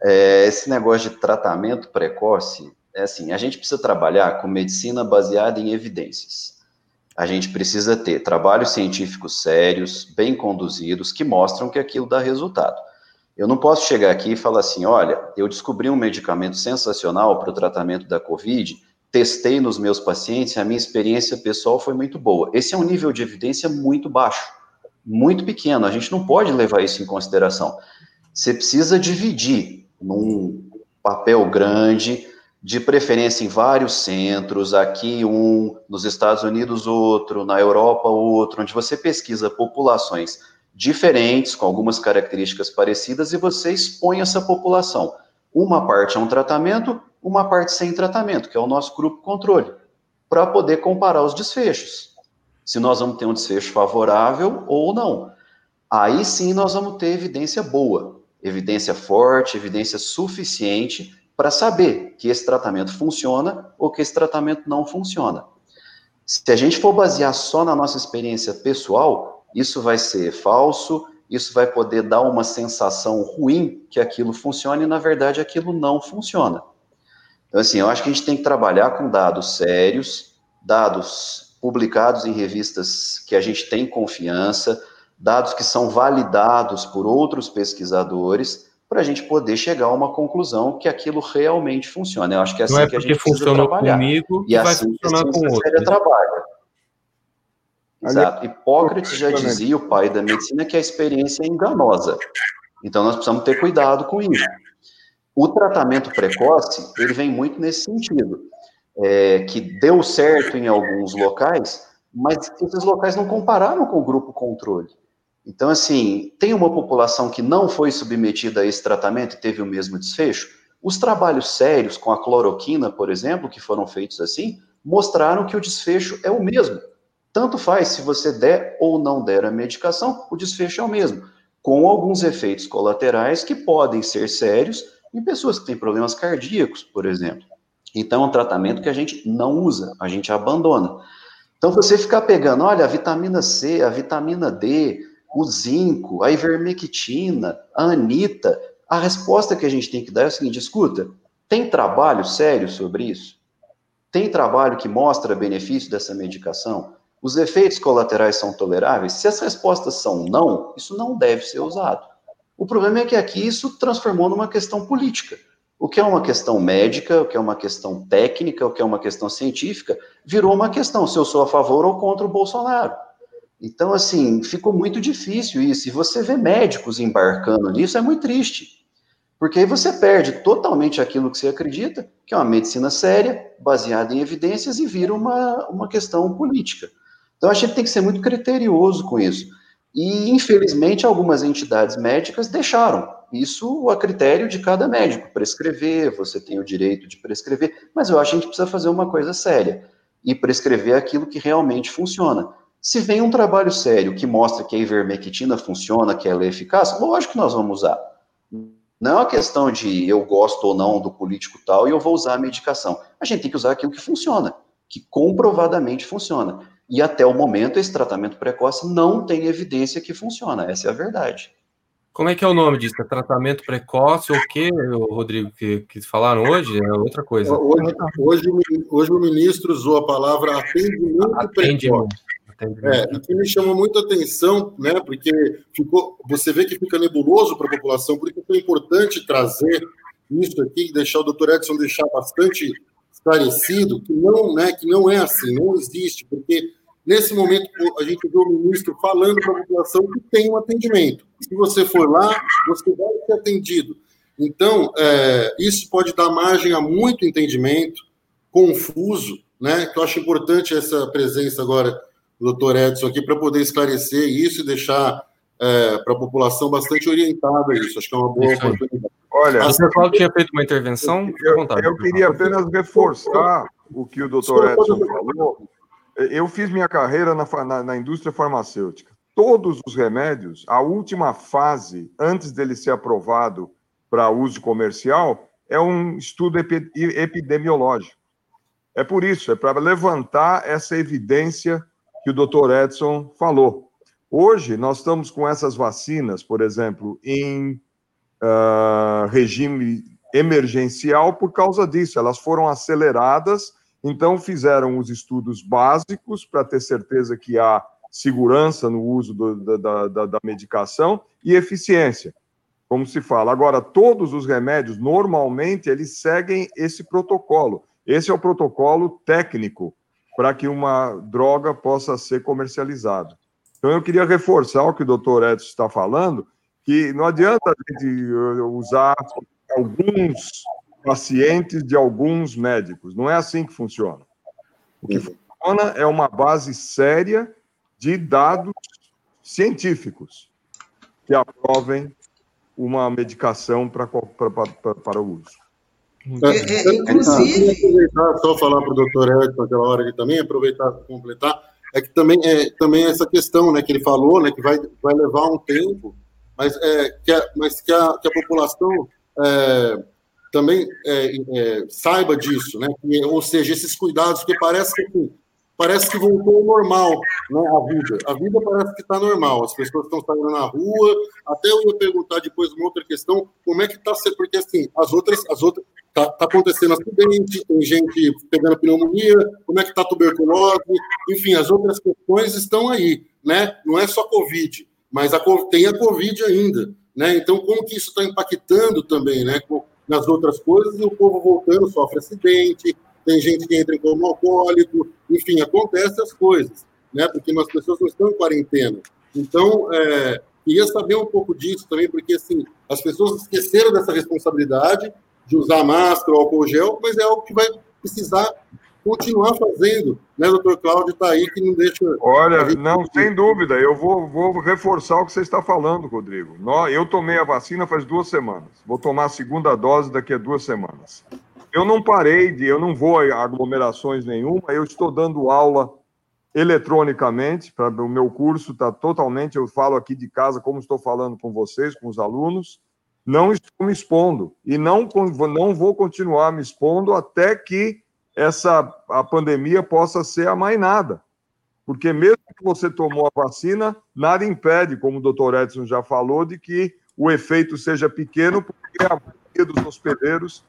É, esse negócio de tratamento precoce, é assim, a gente precisa trabalhar com medicina baseada em evidências. A gente precisa ter trabalhos científicos sérios, bem conduzidos, que mostram que aquilo dá resultado. Eu não posso chegar aqui e falar assim: olha, eu descobri um medicamento sensacional para o tratamento da Covid, testei nos meus pacientes, a minha experiência pessoal foi muito boa. Esse é um nível de evidência muito baixo, muito pequeno. A gente não pode levar isso em consideração. Você precisa dividir num papel grande, de preferência em vários centros, aqui um, nos Estados Unidos outro, na Europa outro, onde você pesquisa populações diferentes, com algumas características parecidas, e você expõe essa população. Uma parte é um tratamento, uma parte sem tratamento, que é o nosso grupo controle, para poder comparar os desfechos. Se nós vamos ter um desfecho favorável ou não. Aí sim nós vamos ter evidência boa, evidência forte, evidência suficiente para saber que esse tratamento funciona ou que esse tratamento não funciona. Se a gente for basear só na nossa experiência pessoal, isso vai ser falso, isso vai poder dar uma sensação ruim que aquilo funciona e, na verdade, aquilo não funciona. Então, assim, eu acho que a gente tem que trabalhar com dados sérios, dados publicados em revistas que a gente tem confiança, dados que são validados por outros pesquisadores, para a gente poder chegar a uma conclusão que aquilo realmente funciona. Eu acho que é assim Não é que a porque gente precisa funcionou trabalhar. comigo E vai assim que a funcionar com ciência outro. séria trabalha. Exato. Hipócrates já Exatamente. dizia, o pai da medicina, que a experiência é enganosa. Então nós precisamos ter cuidado com isso. O tratamento precoce, ele vem muito nesse sentido, é, que deu certo em alguns locais, mas esses locais não compararam com o grupo controle. Então, assim, tem uma população que não foi submetida a esse tratamento e teve o mesmo desfecho? Os trabalhos sérios com a cloroquina, por exemplo, que foram feitos assim, mostraram que o desfecho é o mesmo. Tanto faz se você der ou não der a medicação, o desfecho é o mesmo, com alguns efeitos colaterais que podem ser sérios em pessoas que têm problemas cardíacos, por exemplo. Então, é um tratamento que a gente não usa, a gente abandona. Então, você ficar pegando, olha, a vitamina C, a vitamina D, o zinco, a ivermectina, a anita, a resposta que a gente tem que dar é a seguinte: escuta, tem trabalho sério sobre isso? Tem trabalho que mostra benefício dessa medicação? Os efeitos colaterais são toleráveis? Se as respostas são não, isso não deve ser usado. O problema é que aqui isso transformou numa questão política. O que é uma questão médica, o que é uma questão técnica, o que é uma questão científica, virou uma questão se eu sou a favor ou contra o Bolsonaro. Então, assim, ficou muito difícil isso. E você vê médicos embarcando nisso, é muito triste. Porque aí você perde totalmente aquilo que você acredita, que é uma medicina séria, baseada em evidências, e vira uma, uma questão política. Então, a gente tem que ser muito criterioso com isso. E, infelizmente, algumas entidades médicas deixaram isso a critério de cada médico. Prescrever, você tem o direito de prescrever, mas eu acho que a gente precisa fazer uma coisa séria e prescrever aquilo que realmente funciona. Se vem um trabalho sério que mostra que a ivermectina funciona, que ela é eficaz, lógico que nós vamos usar. Não é uma questão de eu gosto ou não do político tal e eu vou usar a medicação. A gente tem que usar aquilo que funciona, que comprovadamente funciona. E até o momento, esse tratamento precoce não tem evidência que funciona. Essa é a verdade. Como é que é o nome disso? É tratamento precoce ou o que, Rodrigo, que, que falaram hoje? É outra coisa. Hoje, hoje, hoje o ministro usou a palavra atendimento, Atendimento. precoce. É, e que me chamou muito a atenção, né, porque ficou, você vê que fica nebuloso para a população, por isso é importante trazer isso aqui, deixar o doutor Edson deixar bastante esclarecido que não, né, que não é assim, não existe, porque nesse momento a gente vê o ministro falando para a população que tem um atendimento. Se você for lá, você vai ser atendido. Então, é, isso pode dar margem a muito entendimento confuso, né, que eu acho importante essa presença agora doutor Edson aqui para poder esclarecer isso e deixar é, para a população bastante orientada isso. Acho que é uma boa oportunidade. Olha, O Sr. Cláudio tinha feito uma intervenção? Eu, vontade. eu queria apenas reforçar o que o doutor Edson falou. Eu fiz minha carreira na, na- na indústria farmacêutica. Todos os remédios, a última fase, antes dele ser aprovado para uso comercial, é um estudo epi- epidemiológico. É por isso, é para levantar essa evidência que o doutor Edson falou. Hoje, nós estamos com essas vacinas, por exemplo, em ah, regime emergencial por causa disso. Elas foram aceleradas, então fizeram os estudos básicos para ter certeza que há segurança no uso do- da, da- da- medicação e eficiência, como se fala. Agora, todos os remédios, normalmente, eles seguem esse protocolo. Esse é o protocolo técnico para que uma droga possa ser comercializada. Então, eu queria reforçar o que o doutor Edson está falando, que não adianta a gente uh, usar alguns pacientes de alguns médicos. Não é assim que funciona. O que funciona é uma base séria de dados científicos que aprovem uma medicação para, para, para o uso. É, é, inclusive- aproveitar só falar para o doutor Edson aquela hora ali também, aproveitar para completar, é que também é também essa questão, né, que ele falou, né, que vai, vai levar um tempo, mas é que a, mas que a, que a população é, também é, é, saiba disso, né, que, ou seja, esses cuidados, porque parece que parece que voltou ao normal, né, a vida. A vida parece que está normal. As pessoas estão saindo na rua. Até eu ia perguntar depois uma outra questão, como é que está sendo, porque assim, as outras, as outras, tá, tá acontecendo acidente, tem gente pegando pneumonia, como é que está tuberculose, enfim, as outras questões estão aí, né? Não é só Covid. mas a, tem a Covid ainda, né? Então, como que isso está impactando também, né? Nas outras coisas, e o povo voltando sofre acidente, tem gente que entra como alcoólico, enfim, acontecem as coisas, né? Porque as pessoas não estão em quarentena. Então, é, queria saber um pouco disso também, porque assim, as pessoas esqueceram dessa responsabilidade de usar máscara ou álcool gel, mas é algo que vai precisar continuar fazendo, né, doutor Cláudio está aí que não deixa... Olha, não, sem dúvida, eu vou, vou reforçar o que você está falando, Rodrigo. Eu tomei a vacina faz duas semanas, vou tomar a segunda dose daqui a duas semanas. Eu não parei de, eu não vou a aglomerações nenhuma, eu estou dando aula eletronicamente, para o meu curso está totalmente, eu falo aqui de casa como estou falando com vocês, com os alunos, não estou me expondo e não, não vou continuar me expondo até que essa a pandemia possa ser amainada. Porque mesmo que você tomou a vacina, nada impede, como o doutor Edson já falou, de que o efeito seja pequeno, porque a maioria dos hospedeiros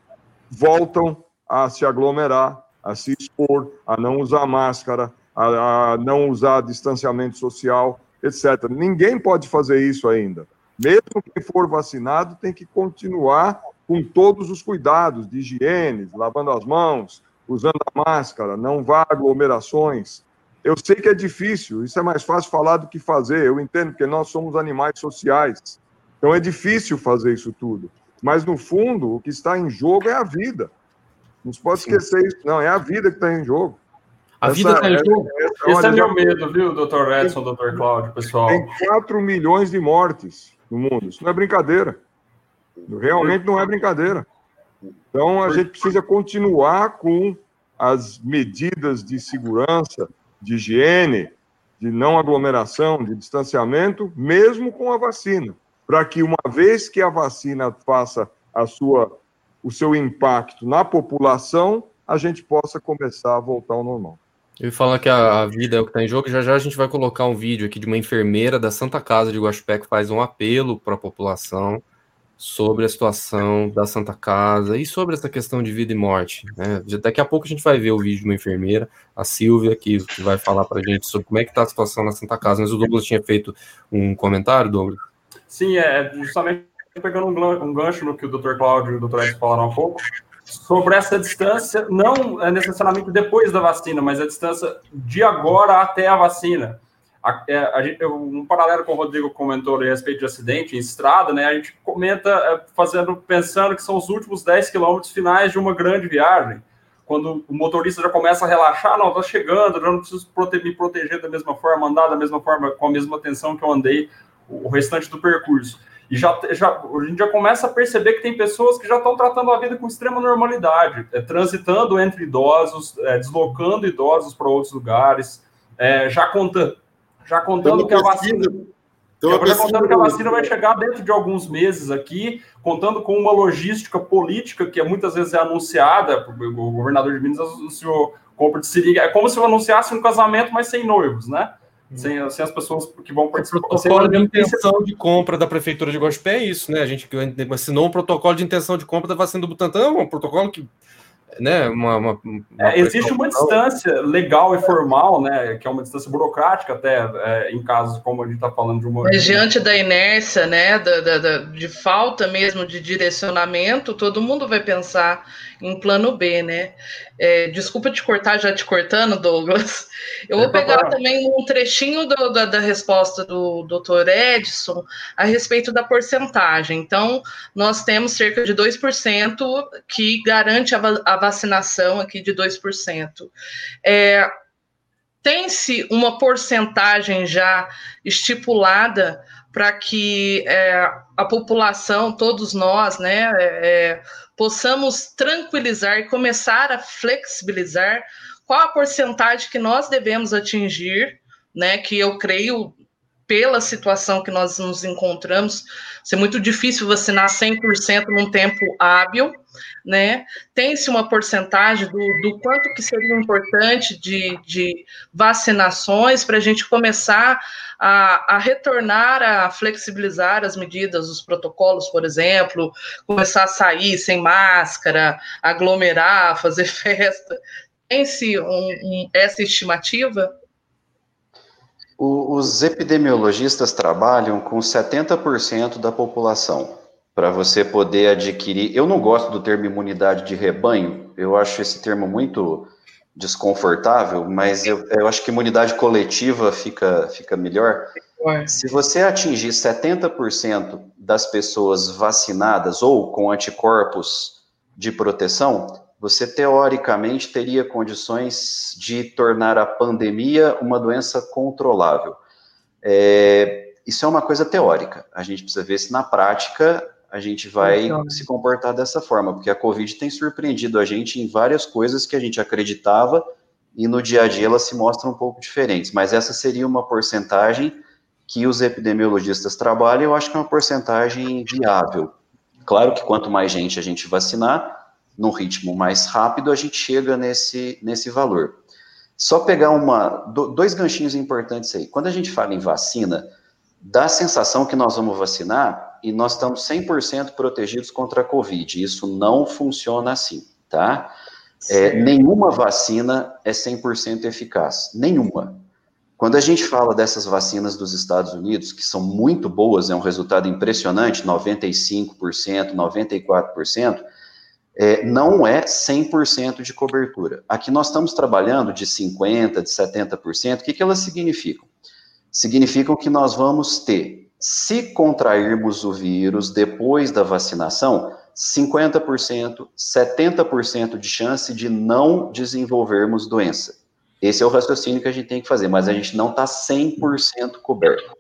voltam a se aglomerar, a se expor, a não usar máscara, a, a não usar distanciamento social, etc. Ninguém pode fazer isso ainda. Mesmo quem for vacinado tem que continuar com todos os cuidados de higiene, lavando as mãos, usando a máscara, não vá aglomerações. Eu sei que é difícil, isso é mais fácil falar do que fazer, eu entendo, porque nós somos animais sociais. Então é difícil fazer isso tudo. Mas, no fundo, o que está em jogo é a vida. Não se pode esquecer isso, não, é a vida que está em jogo. A essa, vida está em jogo. Essa, Esse é meu medo, viu, doutor Edson, doutor Cláudio, pessoal? Tem 4 milhões de mortes no mundo. Isso não é brincadeira. Realmente não é brincadeira. Então, a gente precisa continuar com as medidas de segurança, de higiene, de não aglomeração, de distanciamento, mesmo com a vacina, para que uma vez que a vacina faça a sua, o seu impacto na população, a gente possa começar a voltar ao normal. Ele fala que a, a vida é o que está em jogo. Já já a gente vai colocar um vídeo aqui de uma enfermeira da Santa Casa de Guaxupé que faz um apelo para a população sobre a situação da Santa Casa e sobre essa questão de vida e morte. Né? Daqui a pouco a gente vai ver o vídeo de uma enfermeira, a Silvia, que, vai falar para a gente sobre como é que está a situação na Santa Casa. Mas o Douglas tinha feito um comentário, Douglas? Sim, é justamente pegando um gancho no que o Dr. Cláudio e o Dr. Edson falaram há pouco, sobre essa distância, não é necessariamente depois da vacina, mas a distância de agora até a vacina. A, é, a gente, um paralelo com o Rodrigo comentou a respeito de acidente em estrada, né? A gente comenta é, fazendo, pensando que são os últimos 10 quilômetros finais de uma grande viagem. Quando o motorista já começa a relaxar, não, tá chegando, já não preciso prote me proteger da mesma forma, andar da mesma forma, com a mesma atenção que eu andei o restante do percurso. E já, já, a gente já começa a perceber que tem pessoas que já estão tratando a vida com extrema normalidade, é, transitando entre idosos, é, deslocando idosos para outros lugares, é, já contando já contando que a vacina. Então, já contando que a vacina vai chegar dentro de alguns meses aqui, contando com uma logística política que muitas vezes é anunciada, o governador de Minas anunciou compra de seringa, é como se eu anunciasse um casamento, mas sem noivos, né? Sem, sem, as pessoas que vão participar. O protocolo de intenção de compra da Prefeitura de Guaxupé é isso, né? A gente assinou um protocolo de intenção de compra da vacina do Butantan, um protocolo que né, uma, uma, uma é, existe uma distância legal e formal, né, que é uma distância burocrática até é, em casos como a gente está falando de uma. Mas diante da inércia, né, da, da, da, de falta mesmo de direcionamento, todo mundo vai pensar em plano B, né? É, desculpa te cortar, já te cortando, Douglas. Eu vou pegar também um trechinho do, da, da, resposta do doutor Edson a respeito da porcentagem. Então, nós temos cerca de 2% que garante a, a vacinação aqui de 2%. É, tem-se uma porcentagem já estipulada para que é, a população, todos nós, né, é, possamos tranquilizar e começar a flexibilizar qual a porcentagem que nós devemos atingir, né, que eu creio pela situação que nós nos encontramos, ser muito difícil vacinar 100% num tempo hábil, né? Tem-se uma porcentagem do, do, quanto que seria importante de, de vacinações para a gente começar a, a, retornar a flexibilizar as medidas, os protocolos, por exemplo, começar a sair sem máscara, aglomerar, fazer [LAUGHS] festa. Tem-se um, um, essa estimativa? Os epidemiologistas trabalham com 70% da população para você poder adquirir. Eu não gosto do termo imunidade de rebanho, eu acho esse termo muito desconfortável, mas eu, eu acho que imunidade coletiva fica, fica melhor. Se você atingir 70% das pessoas vacinadas ou com anticorpos de proteção, você teoricamente teria condições de tornar a pandemia uma doença controlável. É, isso é uma coisa teórica. A gente precisa ver se na prática a gente vai então. se comportar dessa forma, porque a Covid tem surpreendido a gente em várias coisas que a gente acreditava e no dia a dia elas se mostram um pouco diferentes. Mas essa seria uma porcentagem que os epidemiologistas trabalham, eu acho que é uma porcentagem viável. Claro que quanto mais gente a gente vacinar, num ritmo mais rápido, a gente chega nesse, nesse valor. Só pegar uma, dois ganchinhos importantes aí. Quando a gente fala em vacina, dá a sensação que nós vamos vacinar e nós estamos 100% protegidos contra a Covid. Isso não funciona assim, tá? É, nenhuma vacina é 100% eficaz. Nenhuma. Quando a gente fala dessas vacinas dos Estados Unidos, que são muito boas, é um resultado impressionante, 95%, 94%, é, não é 100% de cobertura. Aqui nós estamos trabalhando de 50%, de 70%. O que, que elas significam? significam que nós vamos ter, se contrairmos o vírus depois da vacinação, 50%, 70% de chance de não desenvolvermos doença. Esse é o raciocínio que a gente tem que fazer, mas a gente não está 100% coberto.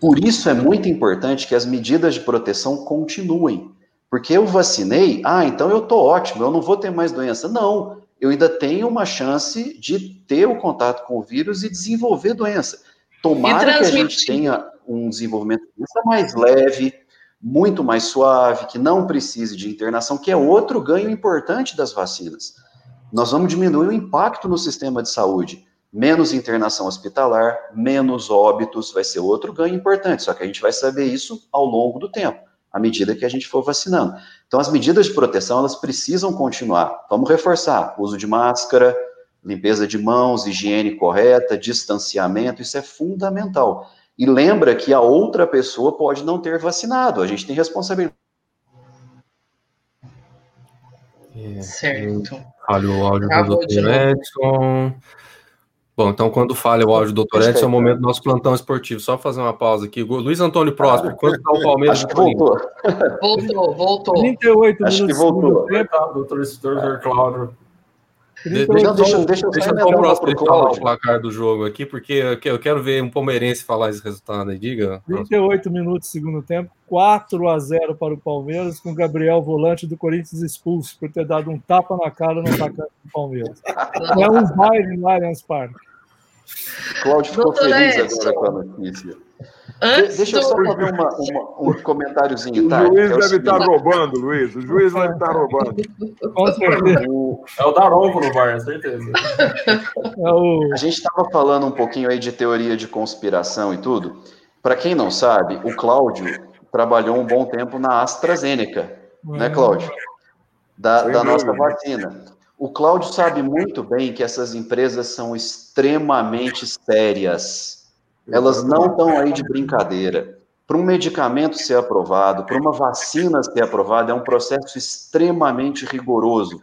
Por isso é muito importante que as medidas de proteção continuem. Porque eu vacinei, ah, então eu estou ótimo, eu não vou ter mais doença. Não, eu ainda tenho uma chance de ter o contato com o vírus e desenvolver doença. Tomara que a gente tenha um desenvolvimento mais leve, muito mais suave, que não precise de internação, que é outro ganho importante das vacinas. Nós vamos diminuir o impacto no sistema de saúde. Menos internação hospitalar, menos óbitos, vai ser outro ganho importante. Só que a gente vai saber isso ao longo do tempo, à medida que a gente for vacinando. Então, as medidas de proteção, elas precisam continuar. Vamos reforçar: uso de máscara, limpeza de mãos, higiene correta, distanciamento, isso é fundamental. E lembra que a outra pessoa pode não ter vacinado, a gente tem responsabilidade. É, certo. Falha o áudio do Dr. Edson. Bom, então quando falha o áudio do Dr. Edson, é o momento do nosso plantão esportivo. Só fazer uma pausa aqui. Luiz Antônio Próspero, quanto está o Palmeiras? Acho que voltou. Voltou, voltou. 38 Acho que voltou. Doutor Doutor Cláudio. De, deixa, deixa, deixa, deixa eu o próximo falar o placar do jogo aqui, porque eu quero ver um palmeirense falar esse resultado aí. Diga. 38 minutos segundo tempo, 4 a 0 para o Palmeiras, com Gabriel Volante do Corinthians expulso por ter dado um tapa na cara no atacante do Palmeiras. [LAUGHS] É um baile no Allianz Parque. Cláudio ficou Doutor feliz Edson. agora com a notícia. Antes Deixa eu só fazer uma, uma, um comentáriozinho, tá? O juiz é deve estar tá roubando, Luiz. O juiz deve estar tá roubando. Com certeza. É o Daronco no VAR, certeza. É o... A gente estava falando um pouquinho aí de teoria de conspiração e tudo. Para quem não sabe, o Cláudio trabalhou um bom tempo na AstraZeneca, né, Cláudio? Da, da nossa vacina. O Cláudio sabe muito bem que essas empresas são extremamente sérias elas não estão aí de brincadeira. Para um medicamento ser aprovado, para uma vacina ser aprovada, é um processo extremamente rigoroso.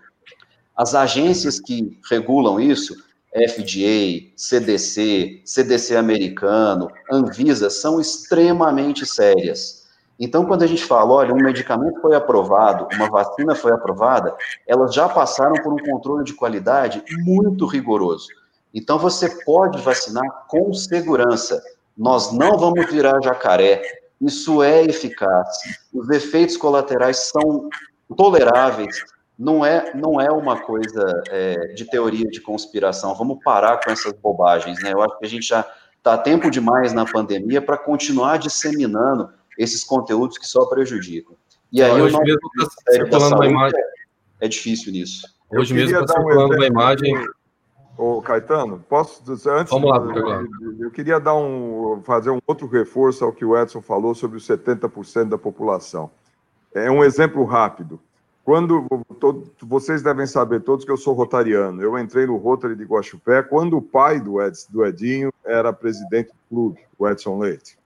As agências que regulam isso, FDA, CDC, CDC americano, Anvisa, são extremamente sérias. Então, quando a gente fala, olha, um medicamento foi aprovado, uma vacina foi aprovada, elas já passaram por um controle de qualidade muito rigoroso. Então você pode vacinar com segurança. Nós não vamos virar jacaré. Isso é eficaz. Os efeitos colaterais são toleráveis. Não é, não é uma coisa é, de teoria de conspiração. Vamos parar com essas bobagens, né? Eu acho que a gente já está tempo demais na pandemia para continuar disseminando esses conteúdos que só prejudicam. E aí, hoje mesmo está circulando uma imagem. É, é difícil nisso. Hoje mesmo está circulando uma imagem Ô, Caetano, posso antes Vamos lá, eu, eu queria dar um fazer um outro reforço ao que o Edson falou sobre os 70% da população. É um exemplo rápido. quando todo, vocês devem saber todos que eu sou rotariano. Eu entrei no Rotary de Guaxupé quando o pai do, Ed, do Edinho era presidente do clube, o Edson Leite.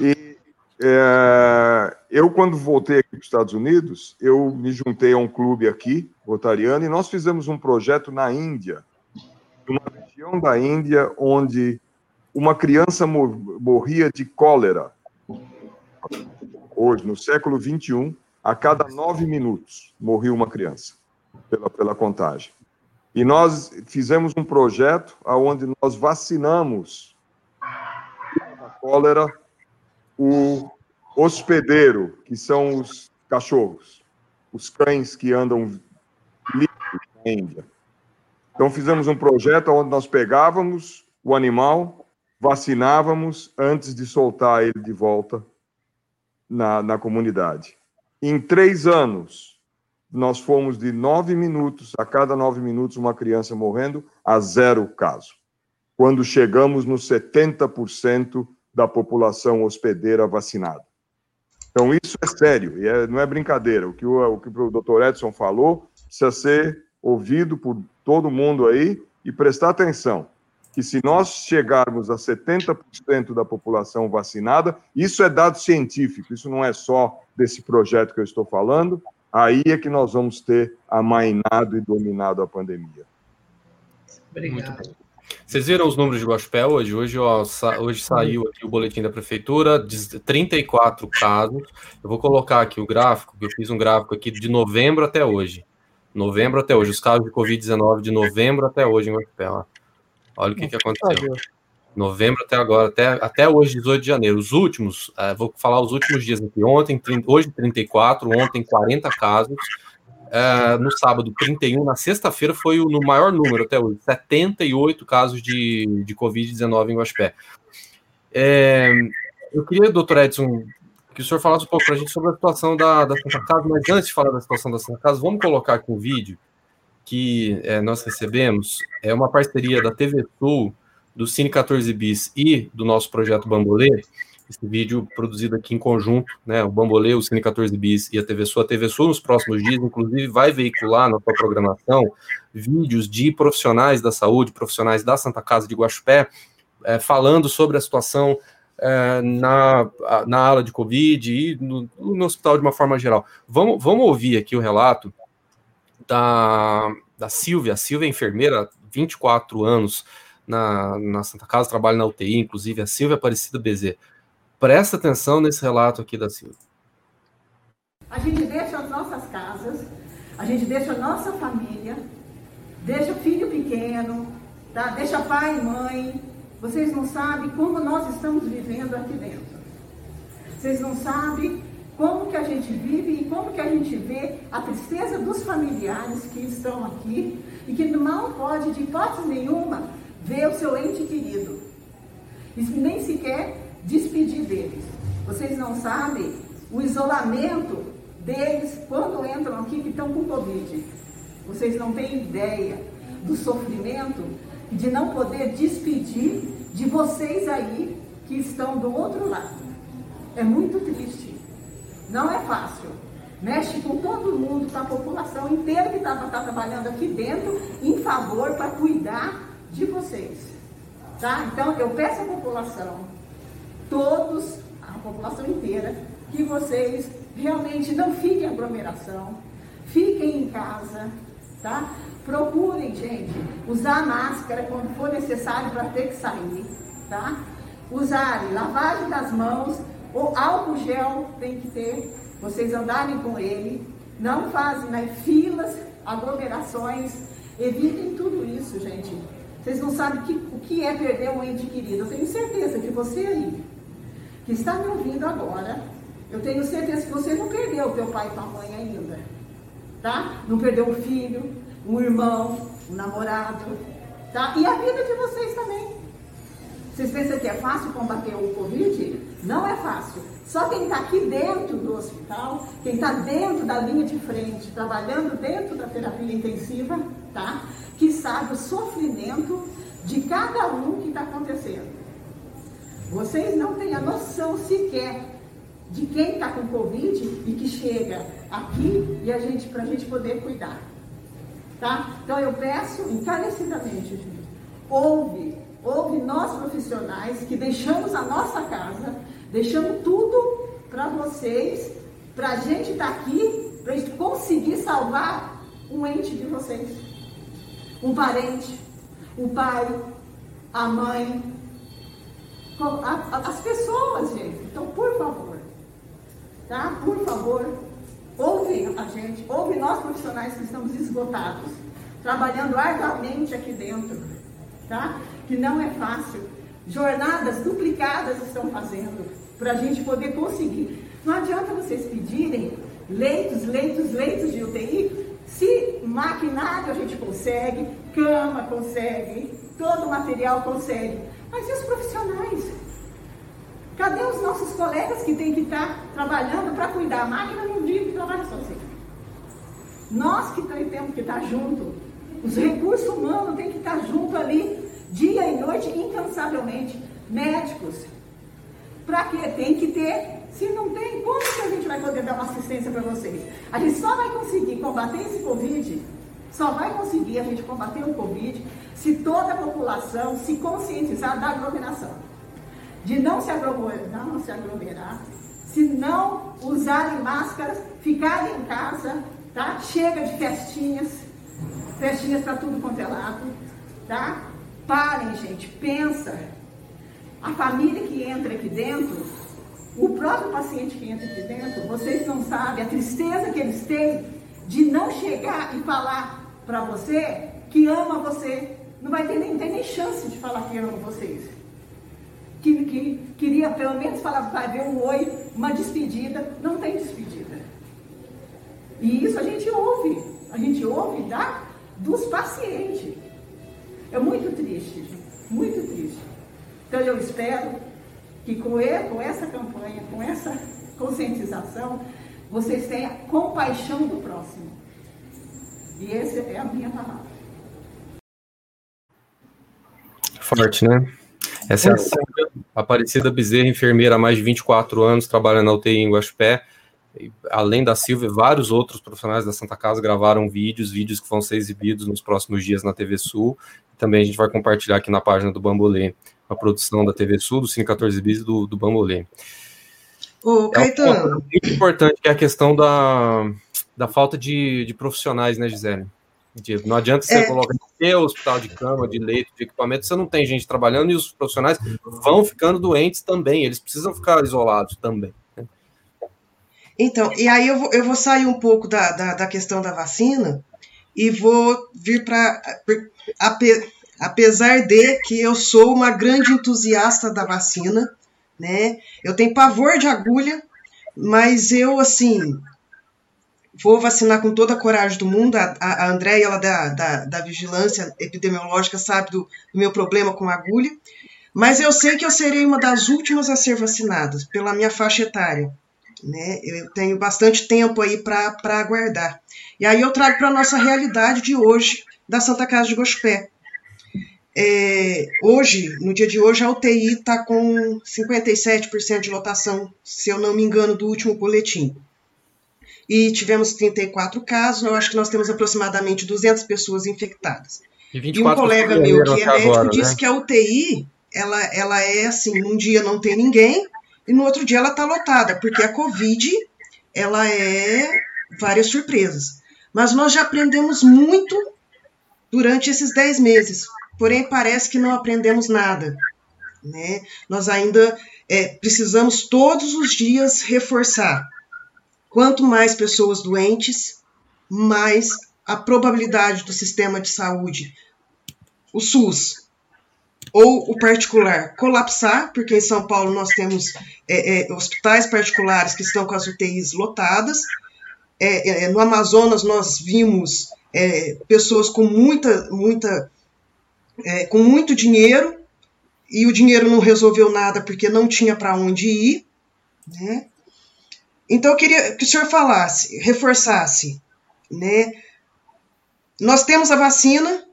E é, eu, quando voltei aqui para os Estados Unidos, eu me juntei a um clube aqui, rotariano, e nós fizemos um projeto na Índia, numa região da Índia onde uma criança morria de cólera. Hoje, no século 21, a cada nove minutos morria uma criança pela, pela contagem. E nós fizemos um projeto onde nós vacinamos a cólera o hospedeiro, que são os cachorros, os cães que andam livres na Índia. Então fizemos um projeto onde nós pegávamos o animal, vacinávamos antes de soltar ele de volta na, na comunidade. Em três anos, nós fomos de nove minutos, a cada nove minutos, uma criança morrendo, a zero caso. Quando chegamos nos 70% da população hospedeira vacinada. Então, isso é sério, e é, não é brincadeira. O que o, o que o doutor Edson falou precisa ser ouvido por todo mundo aí e prestar atenção que se nós chegarmos a 70% da população vacinada, isso é dado científico, isso não é só desse projeto que eu estou falando, aí é que nós vamos ter amainado e dominado a pandemia. Obrigado. Vocês viram os números de Gospel hoje? Hoje, ó, sa hoje saiu aqui o boletim da prefeitura, de 34 casos. Eu vou colocar aqui o gráfico, eu fiz um gráfico aqui de novembro até hoje. Novembro até hoje, os casos de Covid-19 de novembro até hoje em Gospel. Olha o que, que aconteceu. Novembro até agora, até, até hoje, 18 de janeiro. Os últimos, uh, vou falar os últimos dias aqui. Ontem, 30, hoje 34, ontem 40 casos. Uh, no sábado, 31. Na sexta-feira foi o no maior número até hoje, 78 casos de, de Covid-19 em Guaxpé. É, eu queria, doutor Edson, que o senhor falasse um pouco para a gente sobre a situação da, da Santa Casa, mas antes de falar da situação da Santa Casa, vamos colocar aqui um vídeo que é, nós recebemos é uma parceria da TV Sul, do Cine 14 Bis e do nosso projeto Bambolê. Esse vídeo produzido aqui em conjunto, né? O Bambolê, o Cine 14 Bis e a TV Sul. A TV Sul, nos próximos dias, inclusive, vai veicular na sua programação vídeos de profissionais da saúde, profissionais da Santa Casa de Guaxupé, é, falando sobre a situação é, na, na ala de Covid e no, no hospital de uma forma geral. Vamos, vamos ouvir aqui o relato da, da Silvia. A Silvia é enfermeira, 24 anos na, na Santa Casa, trabalha na UTI, inclusive a Silvia Aparecida BZ. Presta atenção nesse relato aqui da Silvia. A gente deixa as nossas casas, a gente deixa a nossa família, deixa filho pequeno, tá? deixa pai e mãe. Vocês não sabem como nós estamos vivendo aqui dentro. Vocês não sabem como que a gente vive e como que a gente vê a tristeza dos familiares que estão aqui e que não pode, de hipótese nenhuma, ver o seu ente querido. E nem sequer despedir deles. Vocês não sabem o isolamento deles quando entram aqui que estão com Covid. Vocês não têm ideia do sofrimento de não poder despedir de vocês aí que estão do outro lado. É muito triste. Não é fácil. Mexe com todo mundo, com a população inteira que está tá trabalhando aqui dentro em favor para cuidar de vocês. Tá? Então, eu peço à população, todos, a população inteira, que vocês realmente não fiquem em aglomeração, fiquem em casa, tá? Procurem, gente, usar máscara quando for necessário para ter que sair, tá? Usarem lavagem das mãos, o álcool gel tem que ter, vocês andarem com ele, não fazem né, filas, aglomerações, evitem tudo isso, gente. Vocês não sabem que, o que é perder um ente querido. Eu tenho certeza que você aí, que está me ouvindo agora, eu tenho certeza que você não perdeu o teu pai e tua mãe ainda. Tá? Não perdeu um filho, um irmão, um namorado. Tá? E a vida de vocês também. Vocês pensam que é fácil combater o Covid? Não é fácil. Só quem está aqui dentro do hospital, quem está dentro da linha de frente, trabalhando dentro da terapia intensiva, tá? Que sabe o sofrimento de cada um que está acontecendo. Vocês não têm a noção sequer de quem está com Covid e que chega aqui e a gente, para a gente poder cuidar. Tá? Então eu peço encarecidamente, gente, ouve, ouve nós profissionais que deixamos a nossa casa, deixamos tudo para vocês, para a gente estar tá aqui, para a gente conseguir salvar um ente de vocês. Um parente, o pai, a mãe, as pessoas, gente. Então, por favor, tá? Por favor, ouve a gente, ouve nós profissionais que estamos esgotados, trabalhando arduamente aqui dentro, tá? Que não é fácil. Jornadas duplicadas estão fazendo para a gente poder conseguir. Não adianta vocês pedirem leitos, leitos, leitos de UTI, se maquinário a gente consegue, cama consegue, todo o material consegue. Mas e os profissionais? Cadê os nossos colegas que têm que estar trabalhando para cuidar? A máquina não vive que trabalha sozinha. Nós que temos que estar junto. Os recursos humanos têm que estar junto ali, dia e noite, incansavelmente. Médicos. Para quê? Tem que ter. Se não tem, como que a gente vai poder dar uma assistência para vocês? A gente só vai conseguir combater esse Covid, só vai conseguir a gente combater o Covid se toda a população se conscientizar da aglomeração. De não se aglomerar, não se aglomerar se não usarem máscaras, ficarem em casa, tá? Chega de festinhas, festinhas para tudo quanto é lado, tá? Parem, gente, pensa. A família que entra aqui dentro, o próprio paciente que entra aqui dentro, vocês não sabem a tristeza que eles têm de não chegar e falar para você que ama você, não vai ter nem, tem nem chance de falar que ama vocês. Que, que queria pelo menos falar, vai ver um oi, uma despedida, não tem despedida. E isso a gente ouve, a gente ouve da, dos pacientes. É muito triste, muito triste. Então eu espero que com, ele, com essa campanha, com essa conscientização, vocês tenham compaixão do próximo. E essa é a minha palavra. Forte, né? Essa é a Aparecida Bezerra, enfermeira há mais de 24 anos, trabalhando na UTI em Guaxupé. Além da Silvia, vários outros profissionais da Santa Casa gravaram vídeos, vídeos que vão ser exibidos nos próximos dias na TV Sul. Também a gente vai compartilhar aqui na página do Bambolê, a produção da TV Sul, do Cine 14 Bis do, do Bambolê. Ô, Caetano. É um muito importante que é a questão da, da falta de, de profissionais, né, Gisele? Não adianta você é. colocar em hospital de cama, de leito, de equipamento, você não tem gente trabalhando e os profissionais vão ficando doentes também, eles precisam ficar isolados também. Né? Então, e aí eu vou, eu vou sair um pouco da, da, da questão da vacina e vou vir para. Ape, apesar de que eu sou uma grande entusiasta da vacina, né? Eu tenho pavor de agulha, mas eu, assim, vou vacinar com toda a coragem do mundo. A, a Andréia, ela da, da, da, vigilância epidemiológica, sabe do, do, meu problema com agulha. Mas eu sei que eu serei uma das últimas a ser vacinada, pela minha faixa etária. Né? Eu tenho bastante tempo aí para aguardar. E aí eu trago para a nossa realidade de hoje, da Santa Casa de Gospé. É, hoje, no dia de hoje, a UTI está com 57% de lotação, se eu não me engano, do último boletim e tivemos 34 casos. Eu acho que nós temos aproximadamente 200 pessoas infectadas. E, e um colega meu que é médico agora, disse né? que a UTI ela, ela é assim, um dia não tem ninguém e no outro dia ela está lotada, porque a Covid ela é várias surpresas. Mas nós já aprendemos muito durante esses 10 meses, porém parece que não aprendemos nada. Né? Nós ainda é, precisamos todos os dias reforçar Quanto mais pessoas doentes, mais a probabilidade do sistema de saúde, o SUS ou o particular, colapsar, porque em São Paulo nós temos é, é, hospitais particulares que estão com as UTIs lotadas. É, é, no Amazonas nós vimos é, pessoas com muita, muita, é, com muito dinheiro e o dinheiro não resolveu nada porque não tinha para onde ir, né? Então eu queria que o senhor falasse, reforçasse, né? Nós temos a vacina,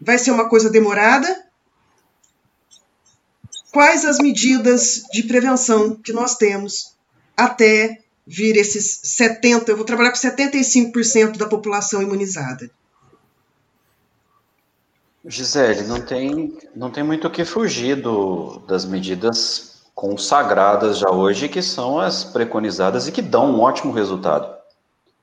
vai ser uma coisa demorada. Quais as medidas de prevenção que nós temos até vir esses 70%, eu vou trabalhar com 75% da população imunizada? Gisele, não tem, não tem muito o que fugir do, das medidas consagradas já hoje, que são as preconizadas e que dão um ótimo resultado.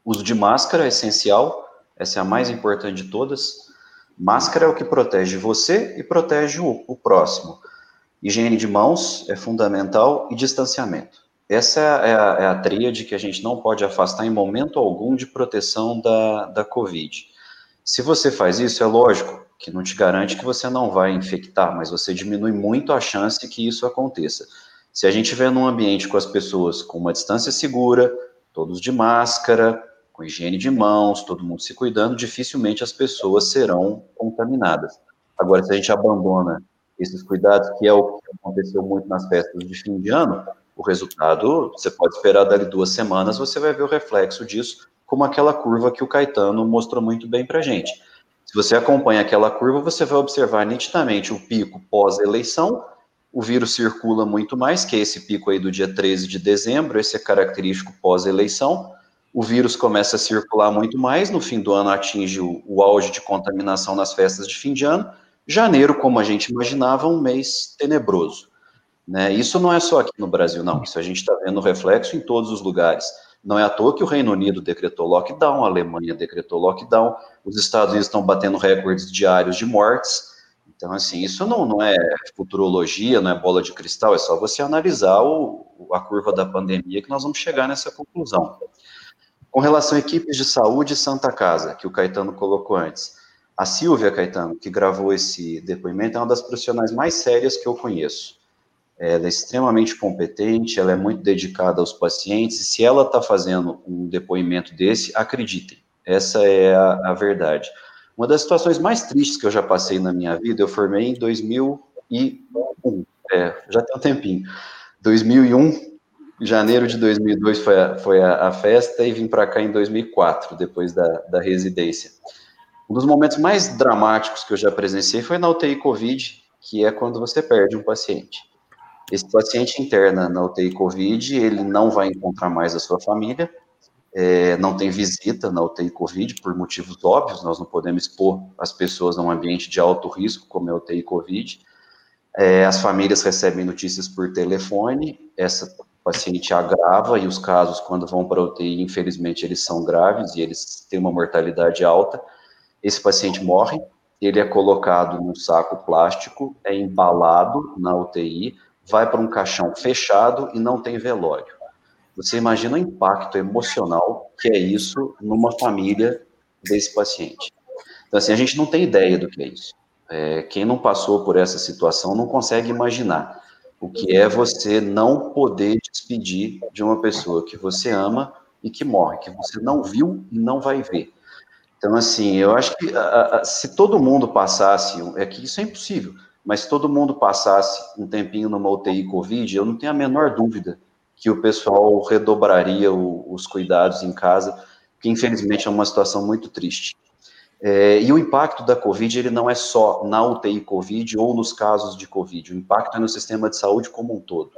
Uso de máscara é essencial, essa é a mais importante de todas. Máscara é o que protege você e protege o, o próximo. Higiene de mãos é fundamental e distanciamento. Essa é a, é a tríade que a gente não pode afastar em momento algum de proteção da, da Covid. Se você faz isso, é lógico que não te garante que você não vai infectar, mas você diminui muito a chance que isso aconteça. Se a gente estiver num ambiente com as pessoas com uma distância segura, todos de máscara, com higiene de mãos, todo mundo se cuidando, dificilmente as pessoas serão contaminadas. Agora, se a gente abandona esses cuidados, que é o que aconteceu muito nas festas de fim de ano, o resultado, você pode esperar dali duas semanas, você vai ver o reflexo disso, como aquela curva que o Caetano mostrou muito bem para gente. Se você acompanha aquela curva, você vai observar nitidamente o pico pós-eleição, o vírus circula muito mais, que é esse pico aí do dia 13 de dezembro, esse é característico pós-eleição, o vírus começa a circular muito mais, no fim do ano atinge o, o, auge de contaminação nas festas de fim de ano. Janeiro, como a gente imaginava, um mês tenebroso. Né? Isso não é só aqui no Brasil, não. Isso a gente está vendo reflexo em todos os lugares. Não é à toa que o Reino Unido decretou lockdown, a Alemanha decretou lockdown, os Estados Unidos estão batendo recordes diários de mortes. Então, assim, isso não, não é futurologia, não é bola de cristal, é só você analisar o, a curva da pandemia que nós vamos chegar nessa conclusão. Com relação a equipes de saúde Santa Casa, que o Caetano colocou antes, a Silvia Caetano, que gravou esse depoimento, é uma das profissionais mais sérias que eu conheço. Ela é extremamente competente, ela é muito dedicada aos pacientes, e se ela está fazendo um depoimento desse, acreditem, essa é a, a, verdade. Uma das situações mais tristes que eu já passei na minha vida, eu formei em 2001, é, já tem um tempinho. 2001, janeiro de 2002 foi a, foi a, a festa e vim para cá em 2004, depois da, da residência. Um dos momentos mais dramáticos que eu já presenciei foi na UTI Covid, que é quando você perde um paciente. Esse paciente interna na UTI Covid, ele não vai encontrar mais a sua família, é, não tem visita na UTI Covid por motivos óbvios, nós não podemos expor as pessoas a um ambiente de alto risco, como é a UTI Covid. É, as famílias recebem notícias por telefone, essa paciente agrava e os casos, quando vão para a UTI, infelizmente, eles são graves e eles têm uma mortalidade alta. Esse paciente morre, ele é colocado num saco plástico, é embalado na UTI, vai para um caixão fechado e não tem velório. Você imagina o impacto emocional que é isso numa família desse paciente. Então, assim, a gente não tem ideia do que é isso. É, quem não passou por essa situação não consegue imaginar o que é você não poder despedir de uma pessoa que você ama e que morre, que você não viu e não vai ver. Então, assim, eu acho que a, a, se todo mundo passasse, é que isso é impossível, mas se todo mundo passasse um tempinho numa UTI Covid, eu não tenho a menor dúvida que o pessoal redobraria o, os cuidados em casa, que infelizmente é uma situação muito triste. É, e o impacto da Covid, ele não é só na UTI Covid ou nos casos de Covid, o impacto é no sistema de saúde como um todo.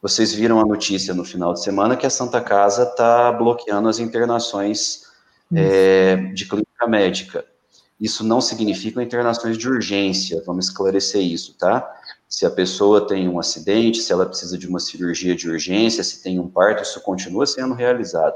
Vocês viram a notícia no final de semana que a Santa Casa está bloqueando as internações é, de clínica médica. Isso não significa internações de urgência, vamos esclarecer isso, tá? Se a pessoa tem um acidente, se ela precisa de uma cirurgia de urgência, se tem um parto, isso continua sendo realizado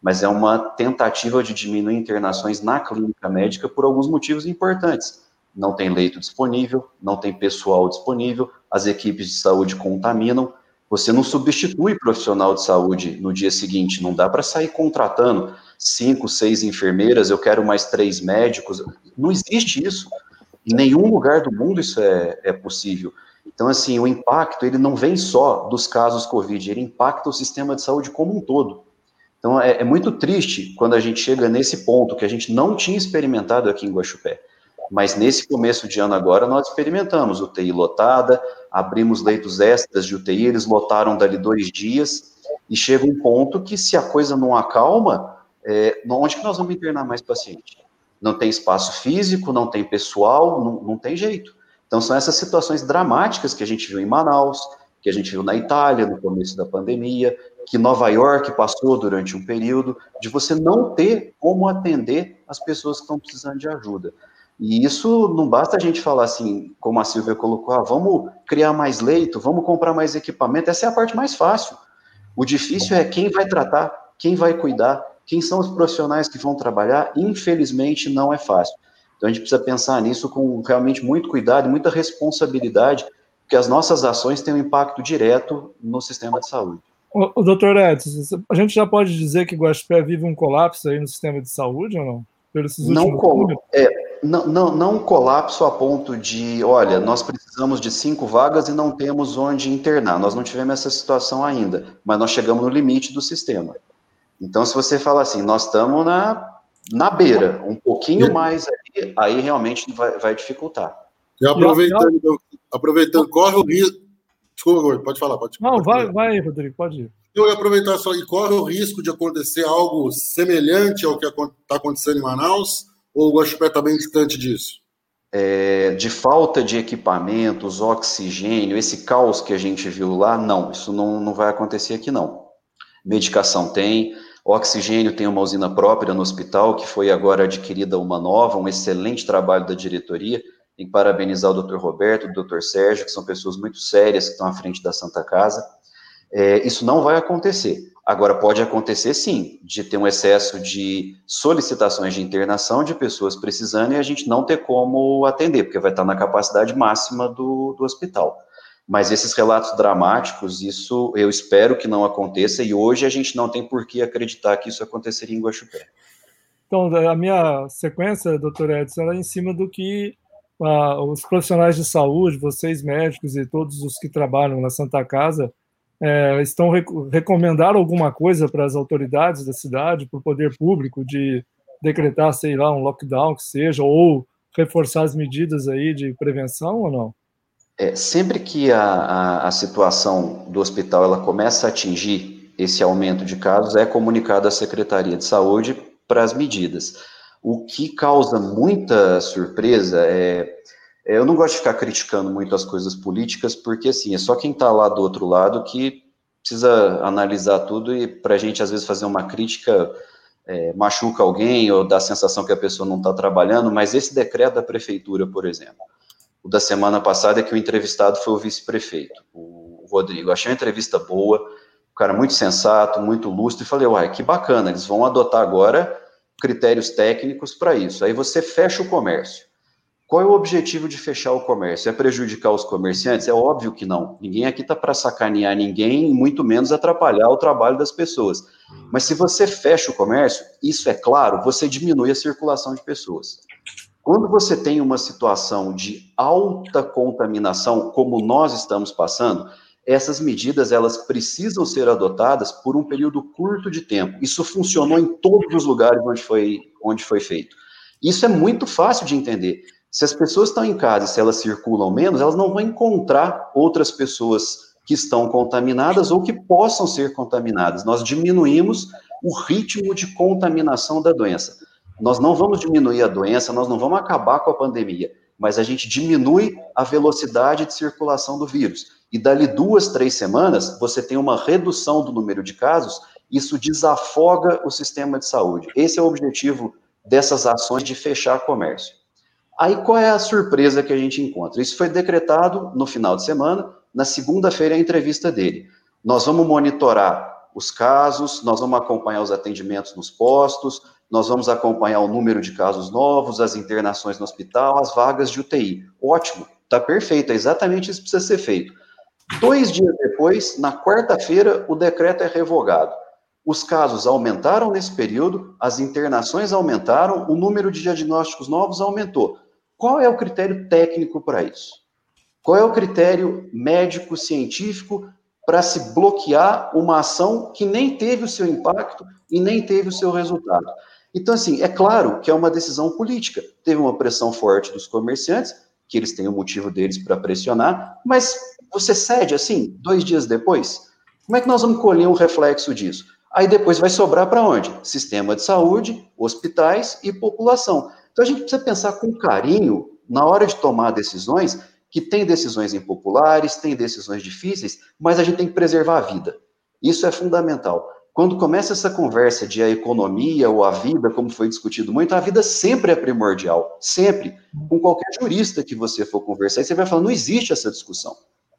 mas é uma tentativa de diminuir internações na clínica médica por alguns motivos importantes. Não tem leito disponível, não tem pessoal disponível, as equipes de saúde contaminam. Você não substitui profissional de saúde no dia seguinte, não dá para sair contratando cinco, seis enfermeiras, eu quero mais três médicos. Não existe isso. Em nenhum lugar do mundo isso é, é possível. Então, assim, o impacto, ele não vem só dos casos Covid, ele impacta o sistema de saúde como um todo. Então é, é, muito triste quando a gente chega nesse ponto que a gente não tinha experimentado aqui em Guaxupé. Mas nesse começo de ano agora nós experimentamos UTI lotada, abrimos leitos extras de UTI, eles lotaram dali dois dias, e chega um ponto que se a coisa não acalma, é, onde que nós vamos internar mais paciente? Não tem espaço físico, não tem pessoal, não, não tem jeito. Então são essas situações dramáticas que a gente viu em Manaus, que a gente viu na Itália no começo da pandemia, que Nova York passou durante um período, de você não ter como atender as pessoas que estão precisando de ajuda. E isso não basta a gente falar assim, como a Silvia colocou, ah, vamos criar mais leito, vamos comprar mais equipamento, essa é a parte mais fácil. O difícil é quem vai tratar, quem vai cuidar, quem são os profissionais que vão trabalhar, infelizmente não é fácil. Então a gente precisa pensar nisso com realmente muito cuidado e muita responsabilidade, porque as nossas ações têm um impacto direto no sistema de saúde. O, o doutor Edson, a gente já pode dizer que Guaxupé vive um colapso aí no sistema de saúde ou não? Pelos não, col é, não, não, não um colapso a ponto de, olha, nós precisamos de cinco vagas e não temos onde internar. Nós não tivemos essa situação ainda, mas nós chegamos no limite do sistema. Então, se você fala assim, nós estamos na, na beira, um pouquinho mais aí, aí realmente vai, vai dificultar. E aproveitando, aproveitando, corre o risco. Desculpa, pode falar, pode Não, vai, vai, Rodrigo, pode ir. Eu ia aproveitar só, e corre o risco de acontecer algo semelhante ao que está acontecendo em Manaus, ou o Guaxupé está bem distante disso? É, de falta de equipamentos, oxigênio, esse caos que a gente viu lá, não, isso não, não vai acontecer aqui não. Medicação tem, oxigênio tem uma usina própria no hospital, que foi agora adquirida uma nova, um excelente trabalho da diretoria, tem que parabenizar o Dr. Roberto, o Dr. Sérgio, que são pessoas muito sérias que estão à frente da Santa Casa. É, isso não vai acontecer. Agora, pode acontecer sim, de ter um excesso de solicitações de internação de pessoas precisando e a gente não ter como atender, porque vai estar na capacidade máxima do, do hospital. Mas esses relatos dramáticos, isso eu espero que não aconteça e hoje a gente não tem por que acreditar que isso aconteceria em Guaxupé. Então, a minha sequência, doutor Edson, é em cima do que os profissionais de saúde, vocês médicos e todos os que trabalham na Santa Casa, é, estão rec recomendaram alguma coisa para as autoridades da cidade, para o poder público, de decretar, sei lá, um lockdown que seja, ou reforçar as medidas aí de prevenção ou não? É, sempre que a, a, a, situação do hospital ela começa a atingir esse aumento de casos, é comunicado à Secretaria de Saúde para as medidas. O que causa muita surpresa é, eu não gosto de ficar criticando muito as coisas políticas, porque assim, é só quem está lá do outro lado que precisa analisar tudo e para a gente às vezes fazer uma crítica é, machuca alguém ou dá a sensação que a pessoa não está trabalhando, mas esse decreto da prefeitura, por exemplo, o da semana passada é que o entrevistado foi o vice-prefeito, o Rodrigo. achei uma entrevista boa, um cara muito sensato, muito lúcido, e falei, uai, que bacana, eles vão adotar agora critérios técnicos para isso. Aí você fecha o comércio. Qual é o objetivo de fechar o comércio? É prejudicar os comerciantes? É óbvio que não. Ninguém aqui está para sacanear ninguém, muito menos atrapalhar o trabalho das pessoas. Mas se você fecha o comércio, isso é claro, você diminui a circulação de pessoas. Quando você tem uma situação de alta contaminação, como nós estamos passando, essas medidas elas precisam ser adotadas por um período curto de tempo. Isso funcionou em todos os lugares onde foi, onde foi feito. Isso é muito fácil de entender. Se as pessoas estão em casa se elas circulam menos, elas não vão encontrar outras pessoas que estão contaminadas ou que possam ser contaminadas. Nós diminuímos o ritmo de contaminação da doença. Nós não vamos diminuir a doença, nós não vamos acabar com a pandemia, mas a gente diminui a velocidade de circulação do vírus e dali duas, três semanas, você tem uma redução do número de casos, isso desafoga o sistema de saúde. Esse é o objetivo dessas ações de fechar comércio. Aí qual é a surpresa que a gente encontra? Isso foi decretado no final de semana, na segunda-feira a entrevista dele. Nós vamos monitorar os casos, nós vamos acompanhar os atendimentos nos postos, nós vamos acompanhar o número de casos novos, as internações no hospital, as vagas de UTI. Ótimo, está perfeito, é exatamente isso que precisa ser feito. Dois dias depois, na quarta-feira, o decreto é revogado. Os casos aumentaram nesse período, as internações aumentaram, o número de diagnósticos novos aumentou. Qual é o critério técnico para isso? Qual é o critério médico-científico para se bloquear uma ação que nem teve o seu impacto e nem teve o seu resultado? Então, assim, é claro que é uma decisão política. Teve uma pressão forte dos comerciantes, que eles têm o motivo deles para pressionar, mas você cede assim, dois dias depois? Como é que nós vamos colher um reflexo disso? Aí depois vai sobrar para onde? Sistema de saúde, hospitais e população. Então a gente precisa pensar com carinho na hora de tomar decisões, que tem decisões impopulares, tem decisões difíceis, mas a gente tem que preservar a vida. Isso é fundamental. Quando começa essa conversa de a economia ou a vida, como foi discutido muito, a vida sempre é primordial, sempre. Com qualquer jurista que você for conversar, você vai falar, não existe essa discussão.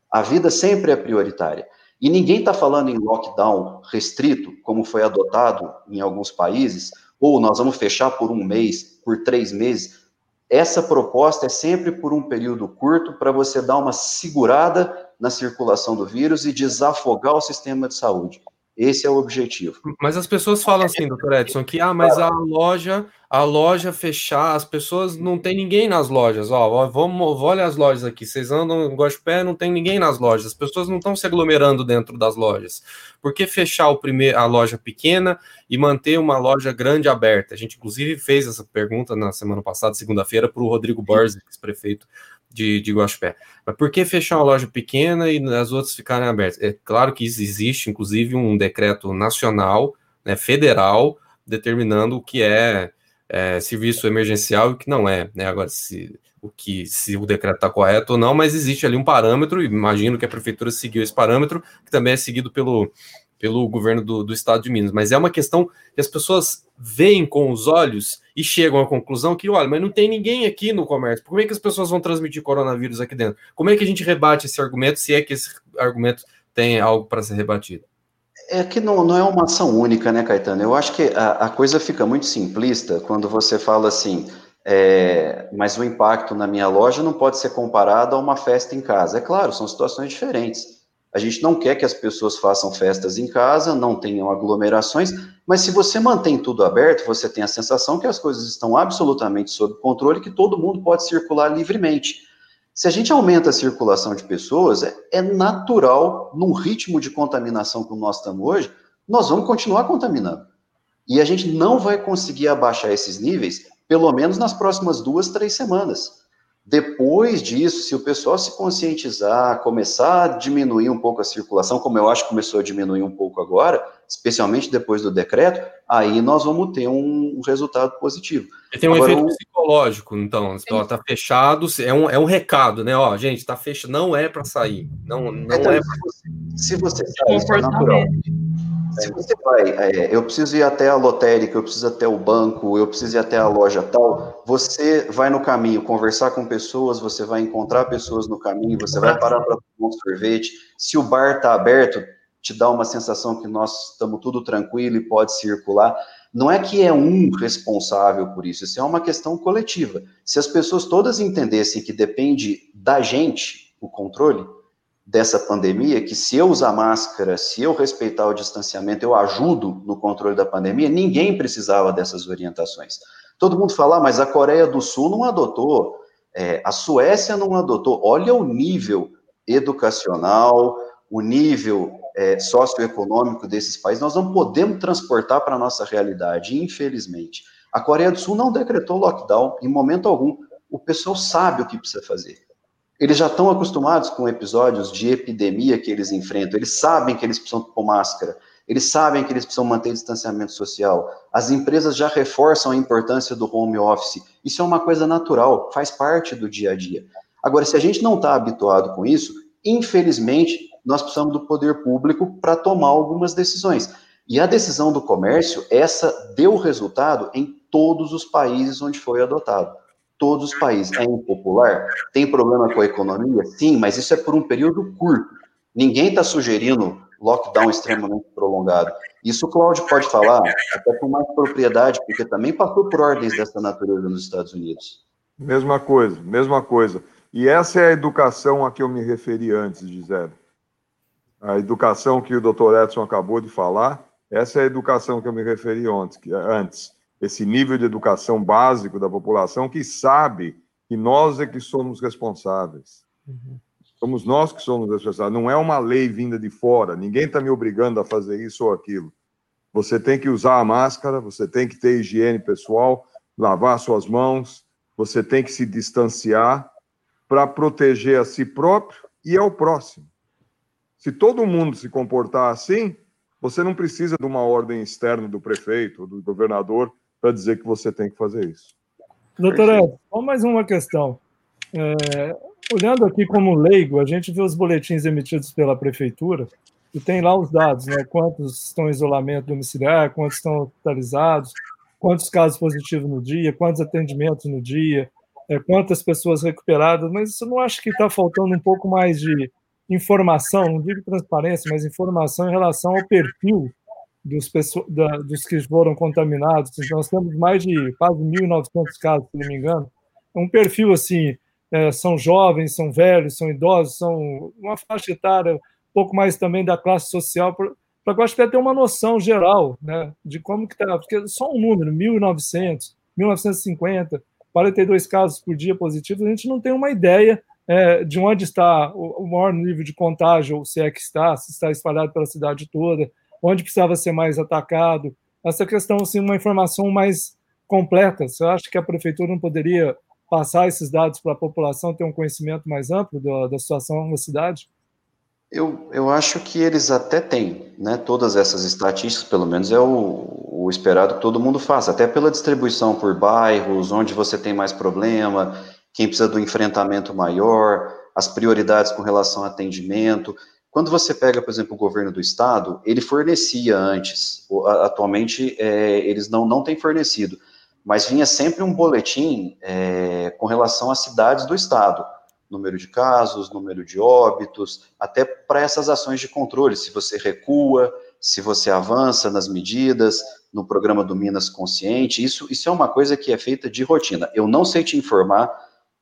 A vida sempre é prioritária. E ninguém está falando em lockdown restrito, como foi adotado em alguns países, ou nós vamos fechar por um mês, por três meses. Essa proposta é sempre por um período curto para você dar uma segurada na circulação do vírus e desafogar o sistema de saúde. Esse é o objetivo. Mas as pessoas falam assim, doutor Edson, que ah, mas a loja, a loja fechar, as pessoas não tem ninguém nas lojas. Ó, vamos, olha as lojas aqui. Vocês andam em Guaxupé, não tem ninguém nas lojas. As pessoas não estão se aglomerando dentro das lojas. Por que fechar o primeiro, a loja pequena e manter uma loja grande aberta? A gente, inclusive, fez essa pergunta na semana passada, segunda-feira, para o Rodrigo Borges, prefeito de, de Guaxupé. Mas por que fechar uma loja pequena e as outras ficarem abertas? É claro que existe, inclusive, um decreto nacional, né, federal, determinando o que é, é, serviço emergencial e o que não é. Né? Agora, se o que se o decreto está correto ou não, mas existe ali um parâmetro, imagino que a prefeitura seguiu esse parâmetro, que também é seguido pelo, pelo governo do, do estado de Minas. Mas é uma questão que as pessoas veem com os olhos e chegam à conclusão que, olha, mas não tem ninguém aqui no comércio. Como é que as pessoas vão transmitir coronavírus aqui dentro? Como é que a gente rebate esse argumento, se é que esse argumento tem algo para ser rebatido? É que não, não é uma ação única, né, Caetano? Eu acho que a, a coisa fica muito simplista quando você fala assim, é, mas o impacto na minha loja não pode ser comparado a uma festa em casa. É claro, são situações diferentes. A gente não quer que as pessoas façam festas em casa, não tenham aglomerações, mas se você mantém tudo aberto, você tem a sensação que as coisas estão absolutamente sob controle, que todo mundo pode circular livremente. Se a gente aumenta a circulação de pessoas, é, é natural, num ritmo de contaminação como nós estamos hoje, nós vamos continuar contaminando. E a gente não vai conseguir abaixar esses níveis, pelo menos nas próximas duas, três semanas. Depois disso, se o pessoal se conscientizar, começar a diminuir um pouco a circulação, como eu acho que começou a diminuir um pouco agora, especialmente depois do decreto, aí nós vamos ter um, resultado positivo. E tem um agora, efeito psicológico, então, está fechado, é um, é um recado, né? Ó, gente, está fechado, não é para sair, não, não então, é para Se você sair, é natural. Se você vai, é, eu preciso ir até a lotérica, eu preciso ir até o banco, eu preciso ir até a loja tal, você vai no caminho conversar com pessoas, você vai encontrar pessoas no caminho, você vai parar para tomar um sorvete. Se o bar está aberto, te dá uma sensação que nós estamos tudo tranquilo e pode circular. Não é que é um responsável por isso, isso é uma questão coletiva. Se as pessoas todas entendessem que depende da gente o controle, dessa pandemia, que se eu usar máscara, se eu respeitar o distanciamento, eu ajudo no controle da pandemia, ninguém precisava dessas orientações. Todo mundo fala, ah, mas a Coreia do Sul não adotou, é, a Suécia não adotou. Olha o nível educacional, o nível é, socioeconômico desses países, nós não podemos transportar para a nossa realidade, infelizmente. A Coreia do Sul não decretou lockdown em momento algum. O pessoal sabe o que precisa fazer. Eles já estão acostumados com episódios de epidemia que eles enfrentam, eles sabem que eles precisam pôr máscara, eles sabem que eles precisam manter distanciamento social. As empresas já reforçam a importância do home office. Isso é uma coisa natural, faz parte do dia a dia. Agora, se a gente não está habituado com isso, infelizmente, nós precisamos do poder público para tomar algumas decisões. E a decisão do comércio, essa deu resultado em todos os países onde foi adotado todos os países. É impopular? Tem problema com a economia? Sim, mas isso é por um período curto. Ninguém está sugerindo lockdown extremamente prolongado. Isso o Cláudio pode falar até com mais propriedade, porque também passou por ordens dessa natureza nos Estados Unidos. Mesma coisa, mesma coisa. E essa é a educação a que eu me referi antes, Gisele. A educação que o doutor Edson acabou de falar, essa é a educação que eu me referi antes esse nível de educação básico da população que sabe que nós é que somos responsáveis. Uhum. Somos nós que somos responsáveis. Não é uma lei vinda de fora. Ninguém está me obrigando a fazer isso ou aquilo. Você tem que usar a máscara, você tem que ter higiene pessoal, lavar suas mãos, você tem que se distanciar para proteger a si próprio e ao próximo. Se todo mundo se comportar assim, você não precisa de uma ordem externa do prefeito ou do governador para dizer que você tem que fazer isso. Doutora, só mais uma questão. É, olhando aqui como leigo, a gente vê os boletins emitidos pela prefeitura e tem lá os dados, né? Quantos estão em isolamento domiciliar, quantos estão hospitalizados, quantos casos positivos no dia, quantos atendimentos no dia, é, quantas pessoas recuperadas, mas eu não acho que está faltando um pouco mais de informação, não digo transparência, mas informação em relação ao perfil dos, da, dos que foram contaminados. Nós temos mais de quase 1.900 casos, se não me engano. É um perfil assim, é, são jovens, são velhos, são idosos, são uma faixa etária, um pouco mais também da classe social, para que eu acho que ter uma noção geral né, de como que está, porque só um número, 1.900, 1.950, 42 casos por dia positivos, a gente não tem uma ideia é, de onde está o, maior nível de contágio, se é que está, se está espalhado pela cidade toda, onde precisava ser mais atacado. Essa questão, assim, uma informação mais completa. Você acha que a prefeitura não poderia passar esses dados para a população, ter um conhecimento mais amplo da, da situação na cidade? Eu, eu acho que eles até têm, né? Todas essas estatísticas, pelo menos, é o, o esperado que todo mundo faça, até pela distribuição por bairros, onde você tem mais problema, quem precisa do enfrentamento maior, as prioridades com relação ao atendimento. Quando você pega, por exemplo, o governo do estado, ele fornecia antes, atualmente é, eles não, não têm fornecido, mas vinha sempre um boletim é, com relação às cidades do estado. Número de casos, número de óbitos, até para essas ações de controle, se você recua, se você avança nas medidas, no programa do Minas Consciente, isso, isso é uma coisa que é feita de rotina. Eu não sei te informar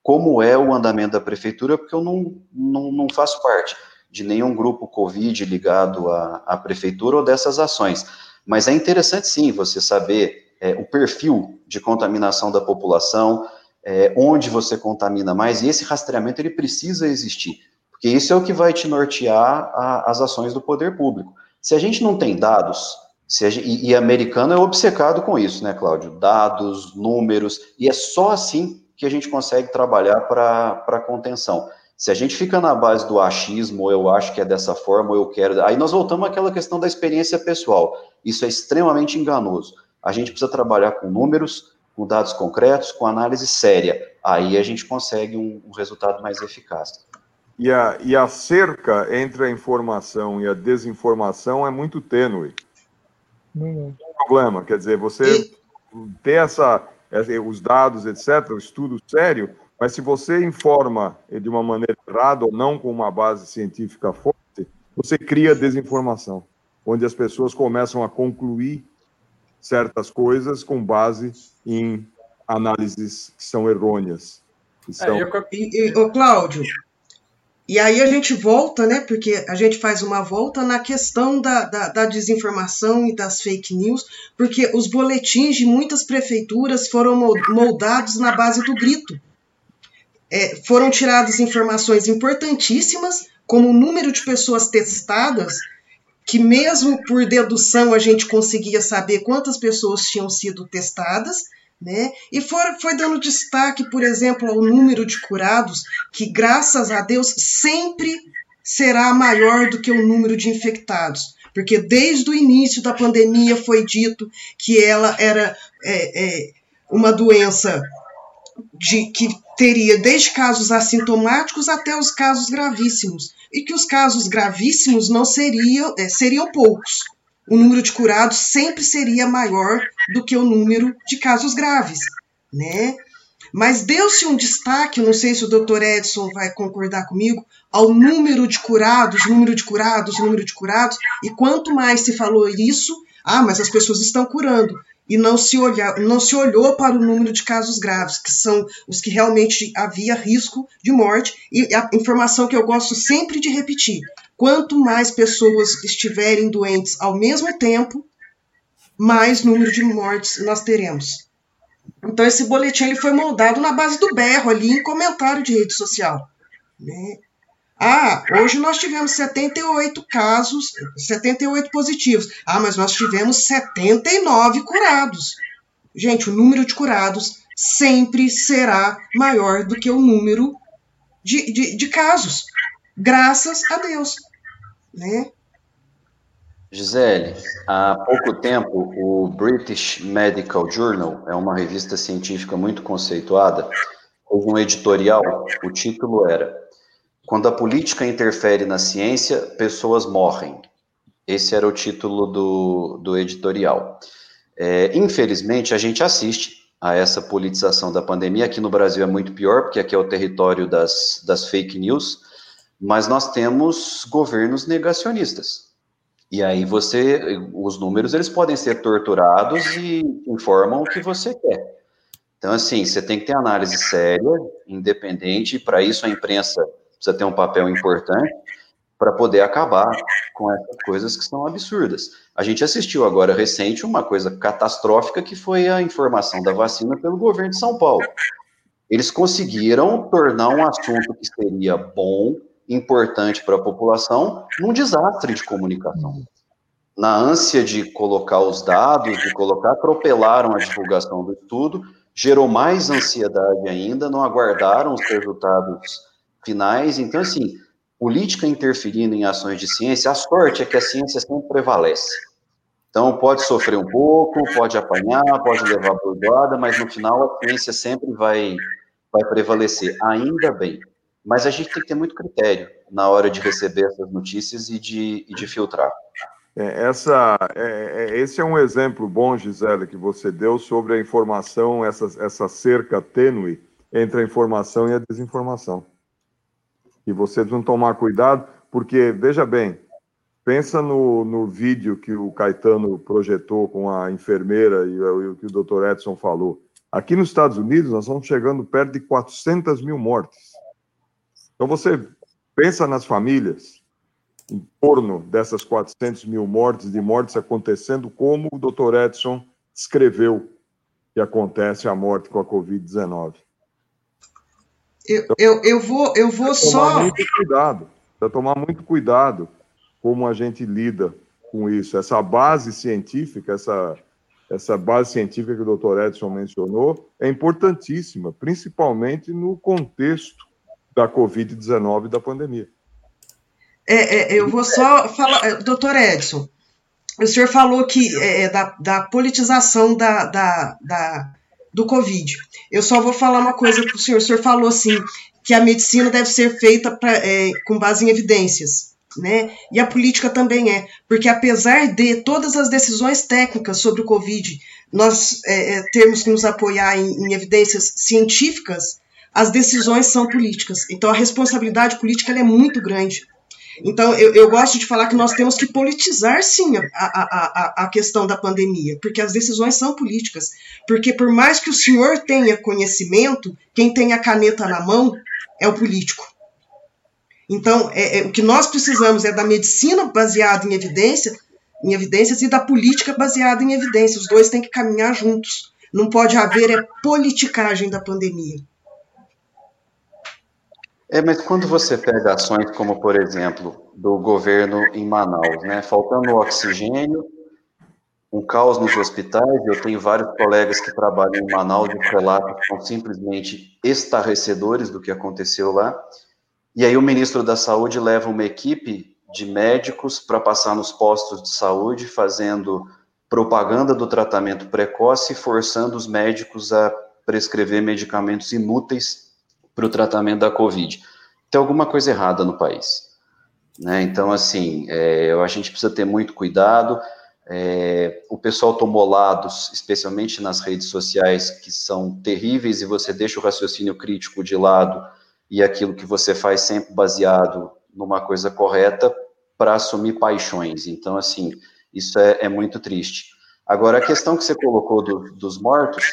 como é o andamento da prefeitura, porque eu não, não, não faço parte de nenhum grupo Covid ligado à, à prefeitura ou dessas ações. Mas é interessante sim você saber é, o perfil de contaminação da população, é, onde você contamina mais, e esse rastreamento ele precisa existir, porque isso é o que vai te nortear a, as ações do poder público. Se a gente não tem dados, gente, e, e americano é obcecado com isso, né, Cláudio? Dados, números, e é só assim que a gente consegue trabalhar para contenção. Se a gente fica na base do achismo, ou eu acho que é dessa forma, ou eu quero. Aí nós voltamos àquela questão da experiência pessoal. Isso é extremamente enganoso. A gente precisa trabalhar com números, com dados concretos, com análise séria. Aí a gente consegue um, um resultado mais eficaz. E a, e a cerca entre a informação e a desinformação é muito tênue. Não é problema, quer dizer, você ter essa, os dados, etc., o estudo sério, mas se você informa de uma maneira errada ou não com uma base científica forte, você cria desinformação, onde as pessoas começam a concluir certas coisas com base em análises que são errôneas. Que são... É, eu... e, e, ô, Cláudio, e aí a gente volta, né? Porque a gente faz uma volta na questão da, da, da, desinformação e das fake news, porque os boletins de muitas prefeituras foram moldados na base do grito. É, foram tiradas informações importantíssimas, como o número de pessoas testadas que mesmo por dedução a gente conseguia saber quantas pessoas tinham sido testadas, né? E foi, foi dando destaque, por exemplo, ao número de curados, que graças a Deus sempre será maior do que o número de infectados. Porque desde o início da pandemia foi dito que ela era é, é, uma doença de, que teria desde casos assintomáticos até os casos gravíssimos e que os casos gravíssimos não seriam, é, seriam poucos. O número de curados sempre seria maior do que o número de casos graves, né? Mas deu-se um destaque, não sei se o doutor Edson vai concordar comigo, ao número de curados, número de curados, número de curados, e quanto mais se falou isso, ah, mas as pessoas estão curando e não se, olhar, não se olhou para o número de casos graves, que são os que realmente havia risco de morte. E a informação que eu gosto sempre de repetir: quanto mais pessoas estiverem doentes ao mesmo tempo, mais número de mortes nós teremos. Então esse boletim ele foi moldado na base do berro ali em comentário de rede social. Né? Ah, hoje nós tivemos 78 casos, 78 positivos. Ah, mas nós tivemos 79 curados. Gente, o número de curados sempre será maior do que o número de, de, de casos. Graças a Deus. Né? Gisele, há pouco tempo o British Medical Journal, é uma revista científica muito conceituada, houve um editorial, o título era quando a política interfere na ciência, pessoas morrem. Esse era o título do, do editorial. É, infelizmente, a gente assiste a essa politização da pandemia. Aqui no Brasil é muito pior, porque aqui é o território das, das fake news, mas nós temos governos negacionistas. E aí você, os números, eles podem ser torturados e informam o que você quer. Então, assim, você tem que ter análise séria, independente, para isso a imprensa precisa ter um papel importante para poder acabar com essas coisas que são absurdas. A gente assistiu agora recente uma coisa catastrófica que foi a informação da vacina pelo governo de São Paulo. Eles conseguiram tornar um assunto que seria bom, importante para a população, num desastre de comunicação. Na ânsia de colocar os dados, de colocar, atropelaram a divulgação do estudo, gerou mais ansiedade ainda, não aguardaram os resultados finais. Então, assim, política interferindo em ações de ciência, a sorte é que a ciência sempre prevalece. Então, pode sofrer um pouco, pode apanhar, pode levar bordoada, mas no final a ciência sempre vai, vai prevalecer, ainda bem. Mas a gente tem que ter muito critério na hora de receber essas notícias e de, e de filtrar. É, essa, é, é, esse é um exemplo bom, Gisele, que você deu sobre a informação, essa, essa cerca tênue entre a informação e a desinformação e vocês vão tomar cuidado, porque, veja bem, pensa no, no vídeo que o Caetano projetou com a enfermeira e, o que o doutor Edson falou. Aqui nos Estados Unidos, nós estamos chegando perto de 400 mil mortes. Então, você pensa nas famílias, em torno dessas 400 mil mortes, de mortes acontecendo, como o doutor Edson escreveu que acontece a morte com a Covid-19. Eu, eu, eu vou, eu vou só. Muito cuidado, precisa tomar muito cuidado como a gente lida com isso. Essa base científica, essa, essa base científica que o doutor Edson mencionou, é importantíssima, principalmente no contexto da Covid-19 e da pandemia. É, é, eu vou só falar, é, doutor Edson, o senhor falou que é, da, da politização da, da, da, do Covid. Eu só vou falar uma coisa para o senhor. O senhor falou assim que a medicina deve ser feita pra, é, com base em evidências. Né? E a política também é, porque apesar de todas as decisões técnicas sobre o Covid, nós é, é termos que nos apoiar em, em, evidências científicas, as decisões são políticas. Então a responsabilidade política é muito grande. Então, eu, eu, gosto de falar que nós temos que politizar, sim, a, a, a, a questão da pandemia, porque as decisões são políticas. Porque, por mais que o senhor tenha conhecimento, quem tem a caneta na mão é o político. Então, é, é, o que nós precisamos é da medicina baseada em evidência, em evidências e da política baseada em evidências. Os dois têm que caminhar juntos. Não pode haver é politicagem da pandemia. É, mas quando você pega ações como, por exemplo, do governo em Manaus, né, faltando oxigênio, um caos nos hospitais, eu tenho vários colegas que trabalham em Manaus e relatos são simplesmente estarrecedores do que aconteceu lá. E aí o ministro da Saúde leva uma equipe de médicos para passar nos postos de saúde, fazendo propaganda do tratamento precoce, forçando os médicos a prescrever medicamentos inúteis para o tratamento da Covid. Tem alguma coisa errada no país. Né? Então, assim, é, a gente precisa ter muito cuidado. É, o pessoal tomou lados, especialmente nas redes sociais, que são terríveis, e você deixa o raciocínio crítico de lado e aquilo que você faz sempre baseado numa coisa correta para assumir paixões. Então, assim, isso é, é, muito triste. Agora, a questão que você colocou do, dos mortos,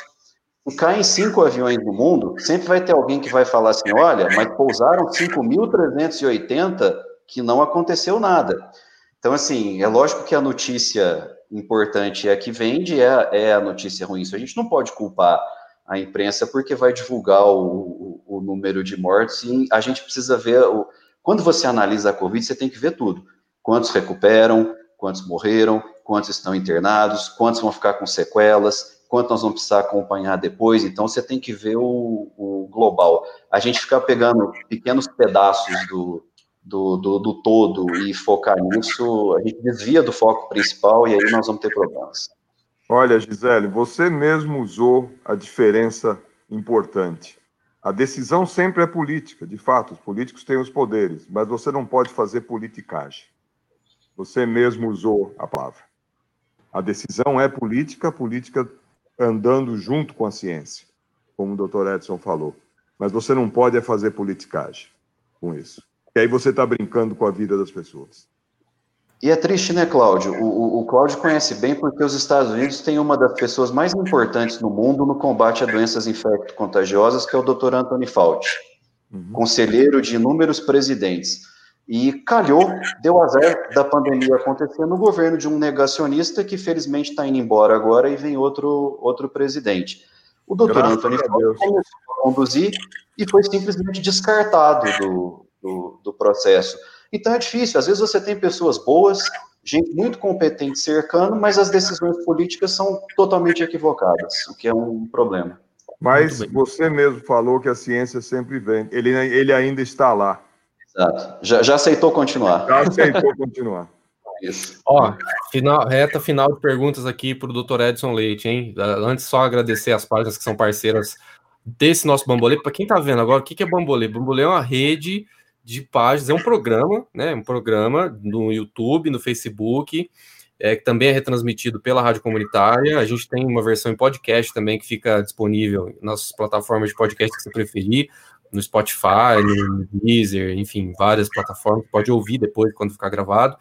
se caem cinco aviões no mundo, sempre vai ter alguém que vai falar assim: olha, mas pousaram 5.380 que não aconteceu nada. Então, assim, é lógico que a notícia importante é a que vende, é, é a notícia ruim. Isso a gente não pode culpar a imprensa porque vai divulgar o, o, o número de mortes e a gente precisa ver. O, quando você analisa a Covid, você tem que ver tudo: quantos recuperam, quantos morreram, quantos estão internados, quantos vão ficar com sequelas quanto nós vamos precisar acompanhar depois. Então, você tem que ver o, o global. A gente ficar pegando pequenos pedaços do, do, do, do, todo e focar nisso, a gente desvia do foco principal e aí nós vamos ter problemas. Olha, Gisele, você mesmo usou a diferença importante. A decisão sempre é política, de fato, os políticos têm os poderes, mas você não pode fazer politicagem. Você mesmo usou a palavra. A decisão é política, política andando junto com a ciência, como o doutor Edson falou. Mas você não pode é fazer politicagem com isso. E aí você está brincando com a vida das pessoas. E é triste, né, Cláudio? O, o, o, Cláudio conhece bem porque os Estados Unidos têm uma das pessoas mais importantes no mundo no combate a doenças infecto-contagiosas, que é o Dr. Anthony Fauci, uhum. conselheiro de inúmeros presidentes. E calhou, deu azar da pandemia acontecer no governo de um negacionista que felizmente está indo embora agora e vem outro, outro presidente. O Dr. Anthony Fauci começou a conduzir e foi simplesmente descartado do, do, do processo. Então é difícil. Às vezes você tem pessoas boas, gente muito competente cercando, mas as decisões políticas são totalmente equivocadas, o que é um problema. Mas você mesmo falou que a ciência sempre vem. Ele, ele ainda está lá. Exato. Já, já aceitou continuar. Já aceitou continuar. [LAUGHS] Isso. Ó, final, reta final de perguntas aqui para o Dr. Edson Leite, hein? Antes, só agradecer as páginas que são parceiras desse nosso Bambolê. Para quem está vendo agora, o que é Bambolê? Bambolê é uma rede de páginas, é um programa, né? Um programa no YouTube, no Facebook, é, que também é retransmitido pela Rádio Comunitária. A gente tem uma versão em podcast também que fica disponível nas plataformas de podcast que você preferir, no Spotify, no Deezer, enfim, várias plataformas, pode ouvir depois quando ficar gravado.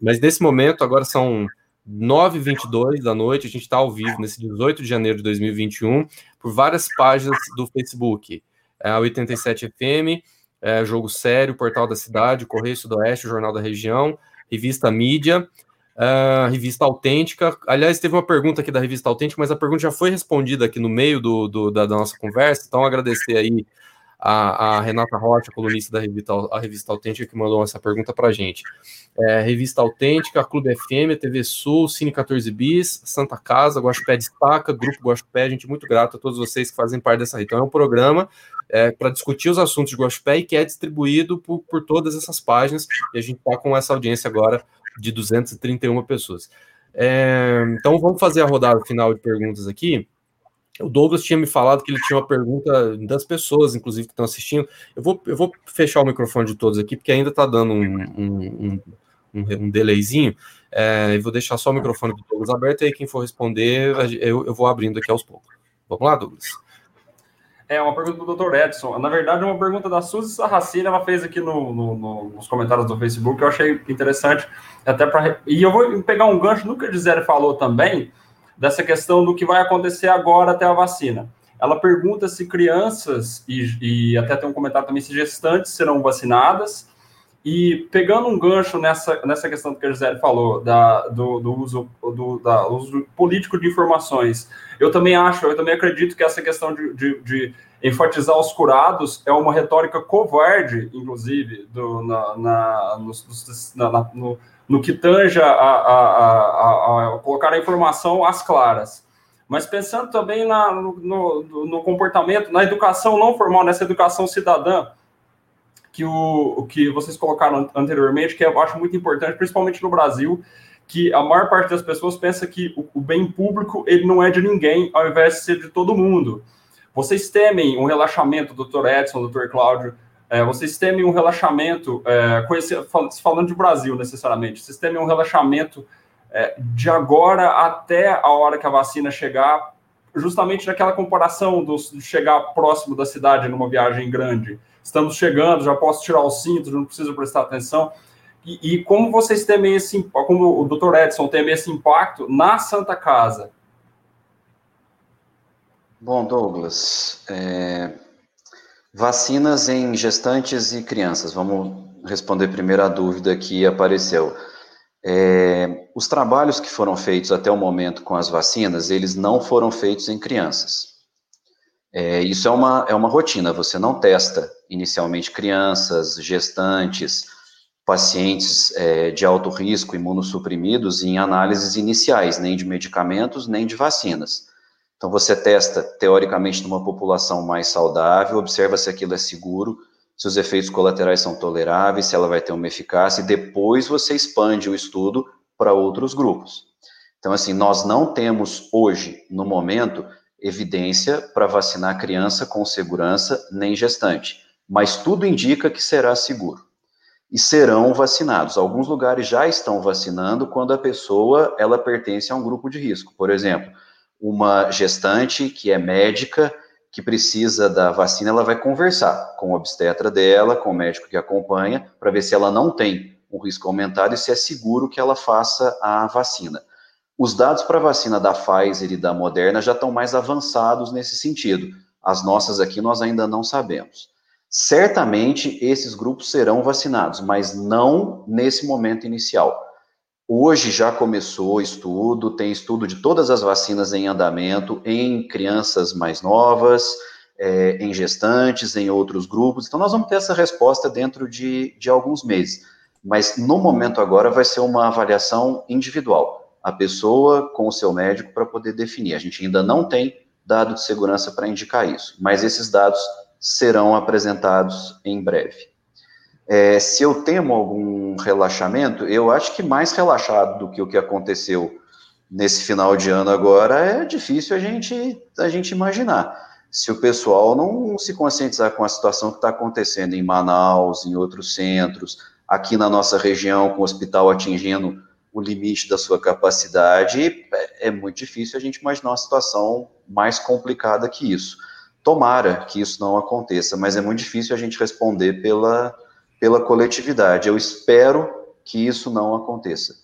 Mas nesse momento, agora são 9h22 da noite, a gente está ao vivo nesse 18 de janeiro de 2021, por várias páginas do Facebook. É a 87 FM, é, Jogo Sério, Portal da Cidade, Correio Sudoeste, Jornal da Região, Revista Mídia, uh, Revista Autêntica. Aliás, teve uma pergunta aqui da Revista Autêntica, mas a pergunta já foi respondida aqui no meio do, do da, da, nossa conversa, então agradecer aí a, a, Renata Rocha, colunista da revista, a Revista Autêntica, que mandou essa pergunta para a gente. É, revista Autêntica, Clube FM, TV Sul, Cine 14 Bis, Santa Casa, Guaxupé Destaca, Grupo Guaxupé, gente, muito grato a todos vocês que fazem parte dessa rede. Então, é um programa é, para discutir os assuntos de Guaxupé e que é distribuído por, por todas essas páginas, e a gente está com essa audiência agora de 231 pessoas. É, então, vamos fazer a rodada final de perguntas aqui. O Douglas tinha me falado que ele tinha uma pergunta das pessoas, inclusive, que estão assistindo. Eu vou, eu vou fechar o microfone de todos aqui, porque ainda está dando um, um, um, um delayzinho. É, vou deixar só o microfone do Douglas aberto, e aí quem for responder, eu, eu vou abrindo aqui aos poucos. Vamos lá, Douglas? É uma pergunta do Dr. Edson. Na verdade, é uma pergunta da Suzy Sarracina, ela fez aqui no, no, no, nos comentários do Facebook, eu achei interessante, até para. E eu vou pegar um gancho no que a Gisele falou também, dessa questão do que vai acontecer agora até a vacina. Ela pergunta se crianças, e, e até tem um comentário também, se gestantes serão vacinadas. E pegando um gancho nessa, nessa questão que a Gisele falou, da, do, do, uso, do da, uso político de informações, eu também acho, eu também acredito que essa questão de, de, de enfatizar os curados é uma retórica covarde, inclusive, do, na, na, no, na, no, no que tange a, a, a, a, colocar a informação às claras. Mas pensando também na, no, no, no, comportamento, na educação não formal, nessa educação cidadã, que, o, que vocês colocaram anteriormente, que eu acho muito importante, principalmente no Brasil, que a maior parte das pessoas pensa que o, o bem público ele não é de ninguém, ao invés de ser de todo mundo. Vocês temem um relaxamento, doutor Edson, doutor Cláudio, é, vocês temem um relaxamento, é, conhecer, falando de Brasil necessariamente, vocês temem um relaxamento é, de agora até a hora que a vacina chegar, justamente naquela comparação do, de chegar próximo da cidade numa viagem grande. Estamos chegando, já posso tirar o cinto, não preciso prestar atenção. E, e como vocês temem esse, como o Dr. Edson teme esse impacto na Santa Casa? Bom, Douglas, é, Vacinas em gestantes e crianças. Vamos responder primeiro a dúvida que apareceu. É, os trabalhos que foram feitos até o momento com as vacinas, eles não foram feitos em crianças. É, isso é uma, é uma rotina, você não testa inicialmente crianças, gestantes, pacientes é, de alto risco, imunossuprimidos, em análises iniciais, nem de medicamentos, nem de vacinas. Então, você testa, teoricamente, numa população mais saudável, observa se aquilo é seguro, se os efeitos colaterais são toleráveis, se ela vai ter uma eficácia, e depois você expande o estudo para outros grupos. Então, assim, nós não temos hoje, no momento, evidência para vacinar criança com segurança nem gestante, mas tudo indica que será seguro. e serão vacinados. Alguns lugares já estão vacinando quando a pessoa ela pertence a um grupo de risco. Por exemplo, uma gestante que é médica que precisa da vacina, ela vai conversar com o obstetra dela, com o médico que acompanha, para ver se ela não tem um risco aumentado e se é seguro que ela faça a vacina. Os dados para a vacina da Pfizer e da Moderna já estão mais avançados nesse sentido. As nossas aqui nós ainda não sabemos. Certamente esses grupos serão vacinados, mas não nesse momento inicial. Hoje já começou estudo, tem estudo de todas as vacinas em andamento em crianças mais novas, é, em gestantes, em outros grupos. Então, nós vamos ter essa resposta dentro de, de alguns meses. Mas no momento agora vai ser uma avaliação individual. A pessoa com o seu médico para poder definir. A gente ainda não tem dado de segurança para indicar isso, mas esses dados serão apresentados em breve. É, se eu temo algum relaxamento, eu acho que mais relaxado do que o que aconteceu nesse final de ano agora é difícil a gente, a gente imaginar. Se o pessoal não se conscientizar com a situação que está acontecendo em Manaus, em outros centros, aqui na nossa região, com o hospital atingindo o limite da sua capacidade, é, é muito difícil a gente imaginar uma situação mais complicada que isso. Tomara que isso não aconteça, mas é muito difícil a gente responder pela, pela coletividade. Eu espero que isso não aconteça.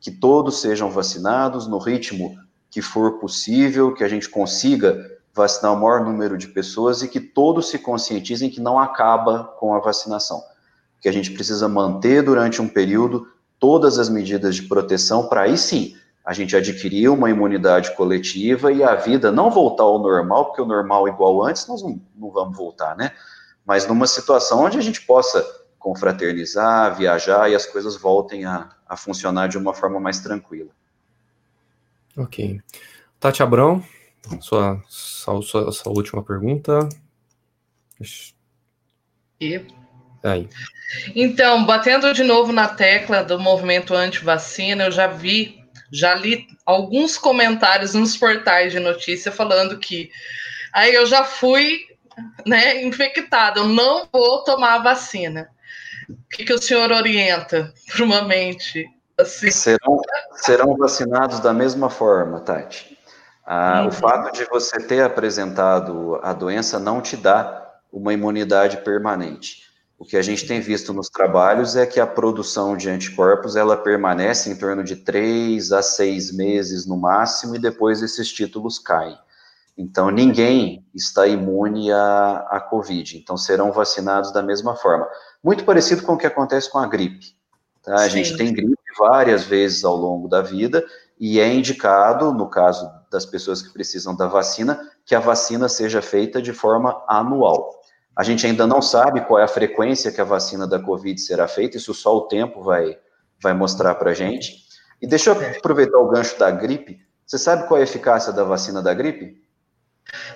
Que todos sejam vacinados no ritmo que for possível, que a gente consiga vacinar o maior número de pessoas e que todos se conscientizem que não acaba com a vacinação. Que a gente precisa manter durante um período todas as medidas de proteção para aí sim a gente adquirir uma imunidade coletiva e a vida não voltar ao normal, porque o normal igual antes nós não, não vamos voltar, né? Mas numa situação onde a gente possa confraternizar, viajar e as coisas voltem a, a funcionar de uma forma mais tranquila. Ok. Tati Abrão, sua, sua, sua, sua última pergunta. E? Aí. Então, batendo de novo na tecla do movimento anti-vacina, eu já vi já li alguns comentários nos portais de notícia falando que aí eu já fui né, infectada, eu não vou tomar a vacina. O que, que o senhor orienta [LAUGHS] para uma mente assim? Serão, serão vacinados da mesma forma, Tati. Ah, uhum. O fato de você ter apresentado a doença não te dá uma imunidade permanente. O que a gente tem visto nos trabalhos é que a produção de anticorpos ela permanece em torno de três a seis meses no máximo e depois esses títulos caem. Então ninguém está imune à, à Covid. Então serão vacinados da mesma forma. Muito parecido com o que acontece com a gripe. Tá? A gente tem gripe várias vezes ao longo da vida e é indicado, no caso das pessoas que precisam da vacina, que a vacina seja feita de forma anual. A gente ainda não sabe qual é a frequência que a vacina da Covid será feita, isso só o tempo vai, vai mostrar para a gente. E deixa eu aproveitar o gancho da gripe. Você sabe qual é a eficácia da vacina da gripe?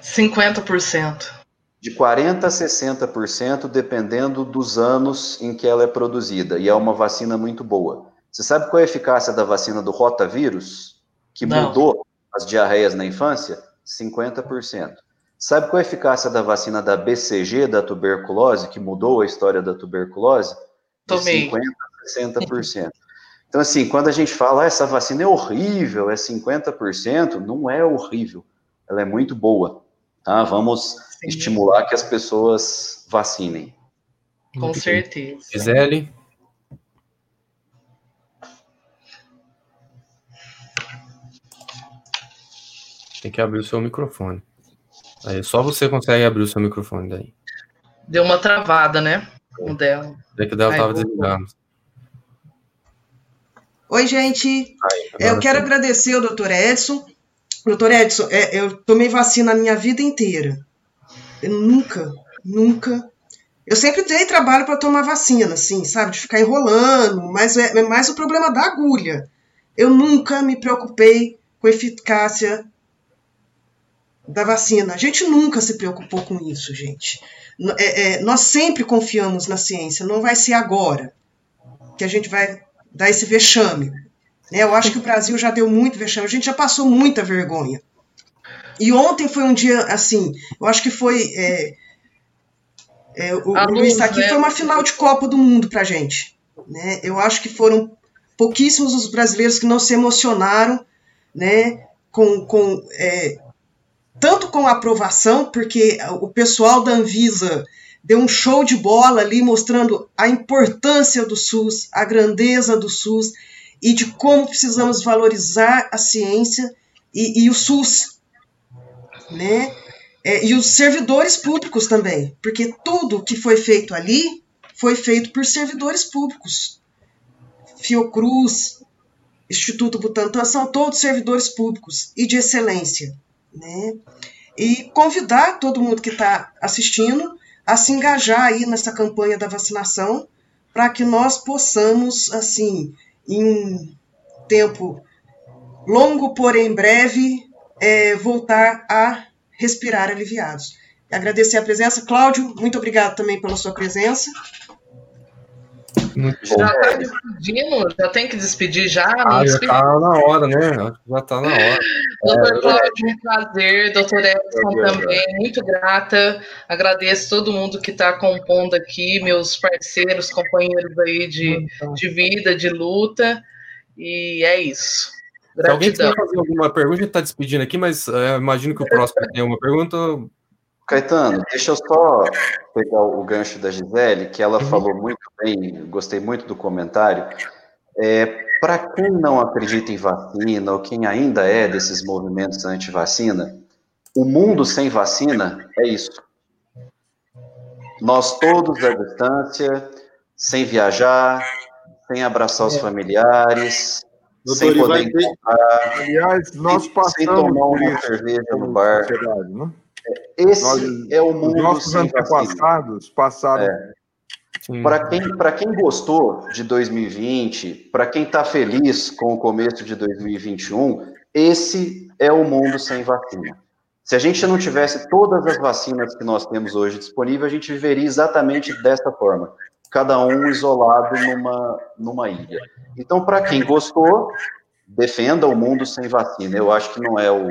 50%. De 40% a 60%, dependendo dos anos em que ela é produzida. E é uma vacina muito boa. Você sabe qual é a eficácia da vacina do rotavírus, que não. mudou as diarreias na infância? 50%. Sabe qual é a eficácia da vacina da BCG, da tuberculose, que mudou a história da tuberculose? De Tomei. 50% a 60%. Então, assim, quando a gente fala, ah, essa vacina é horrível, é 50%, não é horrível, ela é muito boa, tá? Vamos Sim. estimular que as pessoas vacinem. Com certeza. Gisele? Tem que abrir o seu microfone. Aí só você consegue abrir o seu microfone daí. Deu uma travada, né? O dela. É que o dela estava desligado. Oi, gente. Ai, eu quero sim. agradecer ao doutor Edson. Doutor Edson, é, eu tomei vacina a minha vida inteira. Eu nunca, nunca. Eu sempre dei trabalho para tomar vacina, assim, sabe? De ficar enrolando, mas é, é mais o problema da agulha. Eu nunca me preocupei com eficácia da vacina. A gente nunca se preocupou com isso, gente. É, é, nós sempre confiamos na ciência, não vai ser agora que a gente vai dar esse vexame. Né? Eu acho que o Brasil já deu muito vexame, a gente já passou muita vergonha. E ontem foi um dia assim, eu acho que foi. É, é, o, o Luiz está aqui, foi uma final de Copa do Mundo pra gente. Né? Eu acho que foram pouquíssimos os brasileiros que não se emocionaram né, com, com é, tanto com a aprovação, porque o pessoal da Anvisa deu um show de bola ali mostrando a importância do SUS, a grandeza do SUS e de como precisamos valorizar a ciência e, e o SUS, né? É, e os servidores públicos também, porque tudo que foi feito ali foi feito por servidores públicos. Fiocruz, Instituto Butantan são todos servidores públicos e de excelência, né? E convidar todo mundo que está assistindo a se engajar aí nessa campanha da vacinação para que nós possamos, assim, em um tempo longo, porém breve, é, voltar a respirar aliviados. Agradecer a presença. Cláudio, muito obrigado também pela sua presença. Muito já está despedindo? Já tem que despedir já? Ah, já está na hora, né? Já está na hora. Doutor é, Cláudio, um prazer. Doutor Edson também, muito grata. Agradeço todo mundo que está compondo aqui, meus parceiros, companheiros aí de, de vida, de luta. E é isso. Se alguém quiser fazer alguma pergunta, a gente está despedindo aqui, mas é, imagino que o próximo tenha uma pergunta. Caetano, deixa eu só pegar o gancho da Gisele, que ela uhum. falou muito bem, gostei muito do comentário. É, Para quem não acredita em vacina, ou quem ainda é desses movimentos anti-vacina, o mundo sem vacina é isso. Nós todos à distância, sem viajar, sem abraçar os é. familiares, Doutor, sem poder encontrar, aliás, nós passamos sem tomar uma cerveja no bar. Né? Esse Nós, é o mundo. Os nossos antepassados passaram. É. Para quem, quem gostou de 2020, para quem está feliz com o começo de 2021, esse é o mundo sem vacina. Se a gente não tivesse todas as vacinas que nós temos hoje disponíveis, a gente viveria exatamente dessa forma, cada um isolado numa, numa ilha. Então, para quem gostou, defenda o mundo sem vacina. Eu acho que não é o,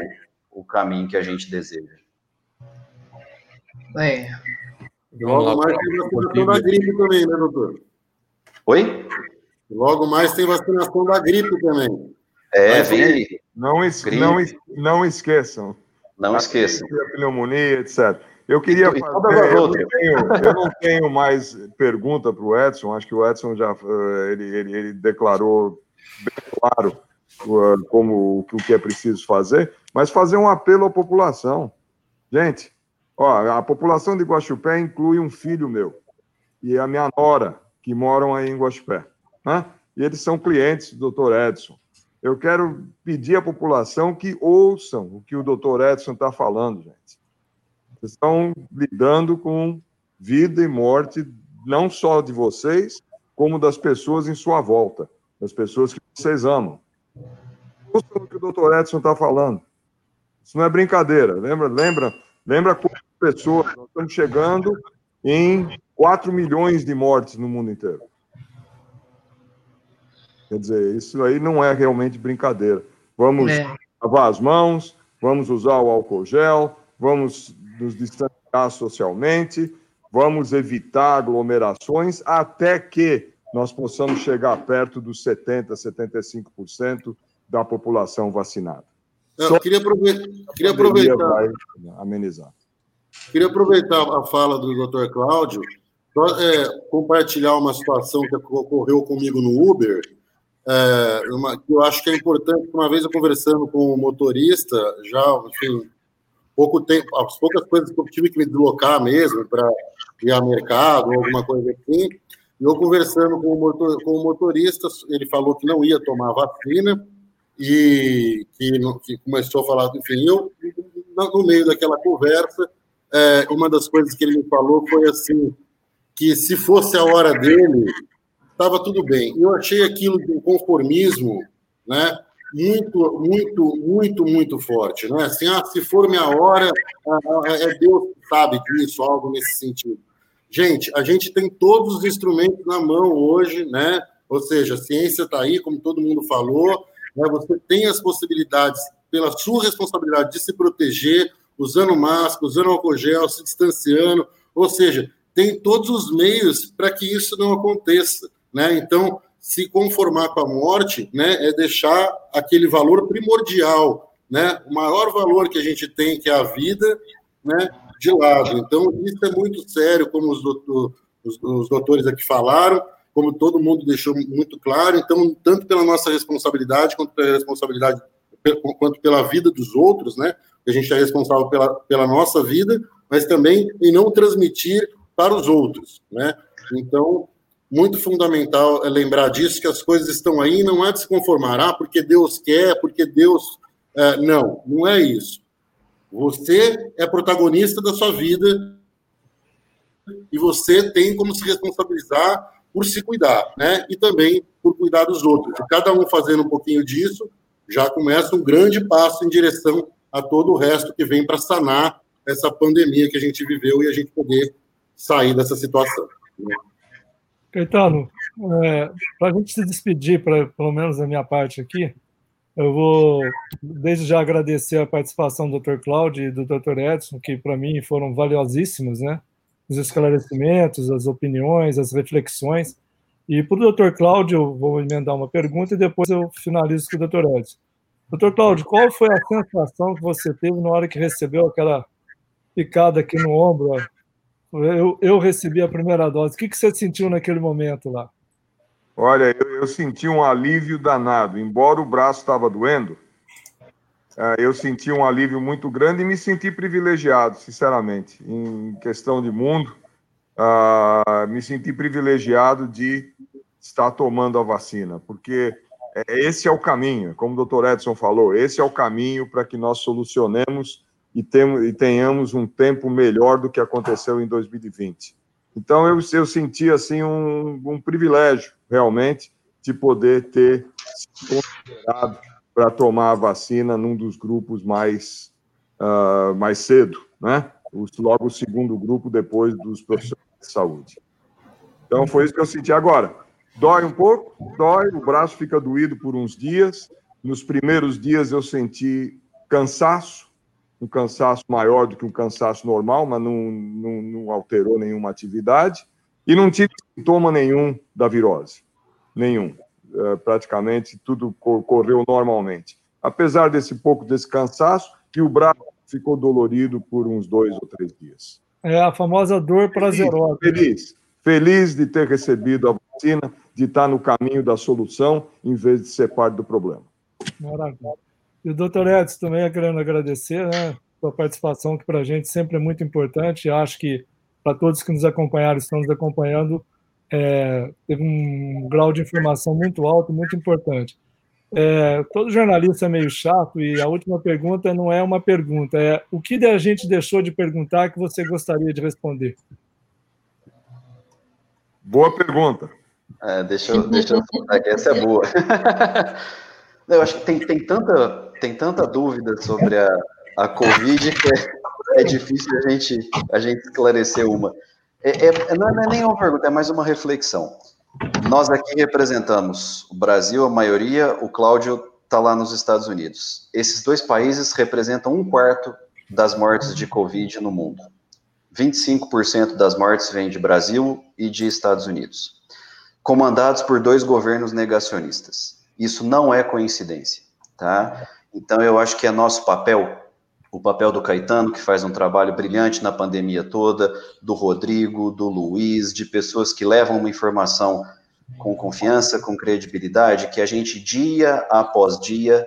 o caminho que a gente deseja. É. Logo mais tem vacinação da gripe também, né, doutor? Oi? Logo mais tem vacinação da gripe também. É, vem aí. Não, es não, não esqueçam. Não esqueçam. A pneumonia, etc. Eu queria fazer. Eu não, tenho, eu não tenho mais pergunta para o Edson. Acho que o Edson já eh, ele, ele, ele declarou bem claro uh, como o que é preciso fazer, mas fazer um apelo à população. Gente, Ó, a população de Guaxupé inclui um filho meu e a minha nora, que moram aí em Guaxupé. Né? E eles são clientes do doutor Edson. Eu quero pedir à população que ouçam o que o doutor Edson está falando, gente. Vocês estão lidando com vida e morte, não só de vocês, como das pessoas em sua volta, das pessoas que vocês amam. O que o doutor Edson está falando. Isso não é brincadeira. Lembra, lembra, lembra pessoas, nós estamos chegando em 4 milhões de mortes no mundo inteiro. Quer dizer, isso aí não é realmente brincadeira. Vamos é. lavar as mãos, vamos usar o álcool gel, vamos nos distanciar socialmente, vamos evitar aglomerações até que nós possamos chegar perto dos 70%, 75% da população vacinada. Eu queria aproveitar. Queria aproveitar. Vai amenizar. Queria aproveitar a fala do Dr. Cláudio é, compartilhar uma situação que ocorreu comigo no Uber, é, uma, que eu acho que é importante. Uma vez eu conversando com o motorista, já, enfim, pouco tempo, as poucas coisas que eu tive que me deslocar mesmo para ir ao mercado, alguma coisa assim, e eu conversando com o, motor, com o motorista, ele falou que não ia tomar vacina e que, que começou a falar, enfim, eu, no meio daquela conversa, é, uma das coisas que ele me falou foi assim, que se fosse a hora dele, estava tudo bem. Eu achei aquilo de um conformismo, né? Muito, muito, muito, muito forte, né? Assim, ah, se for minha hora, é Deus que sabe disso, algo nesse sentido. Gente, a gente tem todos os instrumentos na mão hoje, né? Ou seja, a ciência está aí, como todo mundo falou, né? você tem as possibilidades, pela sua responsabilidade, de se proteger, usando máscara, usando álcool gel, se distanciando, ou seja, tem todos os meios para que isso não aconteça, né? Então, se conformar com a morte, né, é deixar aquele valor primordial, né? O maior valor que a gente tem, que é a vida, né, de lado. Então, isso é muito sério, como os, doutor, os, os doutores aqui falaram, como todo mundo deixou muito claro. Então, tanto pela nossa responsabilidade, quanto pela responsabilidade, quanto pela vida dos outros, né? A gente é responsável pela, pela nossa vida, mas também em não transmitir para os outros, né? Então, muito fundamental é lembrar disso, que as coisas estão aí, não é de se conformar, ah, porque Deus quer, porque Deus... É, não, não é isso. Você é protagonista da sua vida e você tem como se responsabilizar por se cuidar, né? E também por cuidar dos outros. E cada um fazendo um pouquinho disso, já começa um grande passo em direção a todo o resto que vem para sanar essa pandemia que a gente viveu e a gente poder sair dessa situação. Né? Caetano, é, para a gente se despedir, pra, pelo menos da minha parte aqui, eu vou desde já agradecer a participação do Dr. Cláudio e do Dr. Edson, que para mim foram valiosíssimos, né? Os esclarecimentos, as opiniões, as reflexões. E para o Dr. Cláudio, eu vou emendar uma pergunta e depois eu finalizo com o Dr. Edson. Doutor Cláudio, qual foi a sensação que você teve na hora que recebeu aquela picada aqui no ombro? Eu, eu recebi a primeira dose. O que, que você sentiu naquele momento lá? Olha, eu, eu senti um alívio danado. Embora o braço estava doendo, é, eu senti um alívio muito grande e me senti privilegiado, sinceramente. Em questão de mundo, uh, me senti privilegiado de estar tomando a vacina, porque é, esse é o caminho, como o doutor Edson falou, esse é o caminho para que nós solucionemos e, e tenhamos um tempo melhor do que aconteceu em 2020. Então, eu, eu senti assim um, um privilégio, realmente, de poder ter se considerado para tomar a vacina num dos grupos mais, uh, mais cedo, né? logo o segundo grupo depois dos profissionais de saúde. Então, foi isso que eu senti agora. Dói um pouco, dói, o braço fica doído por uns dias. Nos primeiros dias eu senti cansaço, um cansaço maior do que um cansaço normal, mas não, não, não alterou nenhuma atividade. E não tive sintoma nenhum da virose, nenhum. É, praticamente tudo correu normalmente. Apesar desse pouco desse cansaço, e o braço ficou dolorido por uns dois ou três dias. É a famosa dor prazerosa. Feliz, feliz, feliz de ter recebido a vacina, de estar no caminho da solução, em vez de ser parte do problema. Maravilha. E o doutor Edson também querendo agradecer, né? Sua participação, que para a gente sempre é muito importante. Acho que para todos que nos acompanharam, estão nos acompanhando, é, teve um grau de informação muito alto, muito importante. É, todo jornalista é meio chato e a última pergunta não é uma pergunta, é o que a gente deixou de perguntar que você gostaria de responder? Boa pergunta. É, deixa eu, deixa eu essa é boa. [LAUGHS] eu acho que tem, tem, tanta, tem tanta dúvida sobre a, a Covid que é, é difícil a gente, a gente esclarecer uma. É, é, não é nem uma pergunta, é mais uma reflexão. Nós aqui representamos o Brasil, a maioria, o Cláudio está lá nos Estados Unidos. Esses dois países representam um quarto das mortes de Covid no mundo. 25% das mortes vêm de Brasil e de Estados Unidos comandados por dois governos negacionistas. Isso não é coincidência, tá? Então eu acho que é nosso papel, o papel do Caetano, que faz um trabalho brilhante na pandemia toda, do Rodrigo, do Luiz, de pessoas que levam uma informação com confiança, com credibilidade, que a gente dia após dia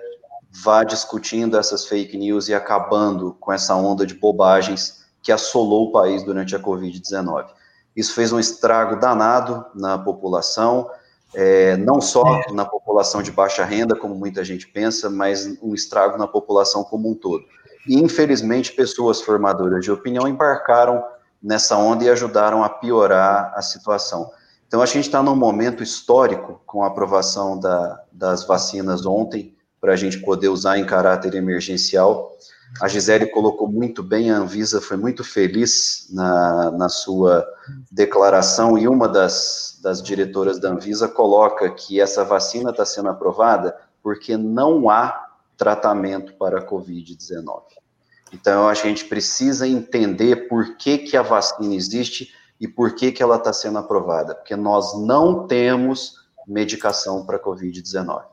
vá discutindo essas fake news e acabando com essa onda de bobagens que assolou o país durante a Covid-19. Isso fez um estrago danado na população, é, não só na população de baixa renda, como muita gente pensa, mas um estrago na população como um todo. E, infelizmente, pessoas formadoras de opinião embarcaram nessa onda e ajudaram a piorar a situação. Então, a gente está num momento histórico com a aprovação da, das vacinas ontem, para a gente poder usar em caráter emergencial. A Gisele colocou muito bem, a Anvisa foi muito feliz na, na sua declaração, e uma das, das diretoras da Anvisa coloca que essa vacina está sendo aprovada porque não há tratamento para a Covid-19. Então, a gente precisa entender por que, que a vacina existe E por que, que ela está sendo aprovada? Porque nós não temos medicação para Covid-19.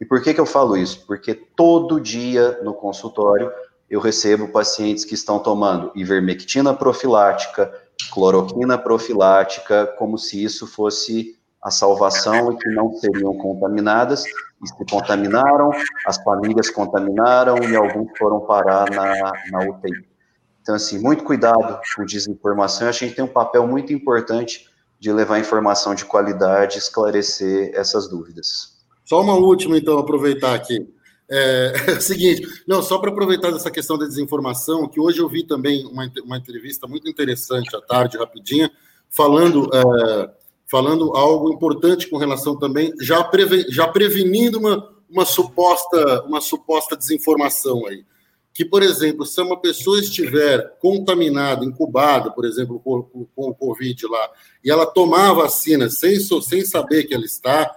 E por que, que eu falo isso? Porque todo dia no consultório eu recebo pacientes que estão tomando ivermectina profilática, cloroquina profilática, como se isso fosse a salvação e que não seriam contaminadas, e se contaminaram, as famílias contaminaram e alguns foram parar na, na UTI. Então, assim, muito cuidado com desinformação. A gente tem um papel muito importante de levar informação de qualidade, esclarecer essas dúvidas. Só uma última, então, aproveitar aqui. É, [LAUGHS] é o seguinte, não, só para aproveitar dessa questão da desinformação, que hoje eu vi também uma, uma entrevista muito interessante à tarde, rapidinha, falando, é, falando algo importante com relação também, já, preve, já prevenindo uma, uma, suposta, uma suposta desinformação aí que, por exemplo, se uma pessoa estiver contaminada, incubada, por exemplo, com, com o Covid lá, e ela tomar a vacina sem, sem saber que ela está,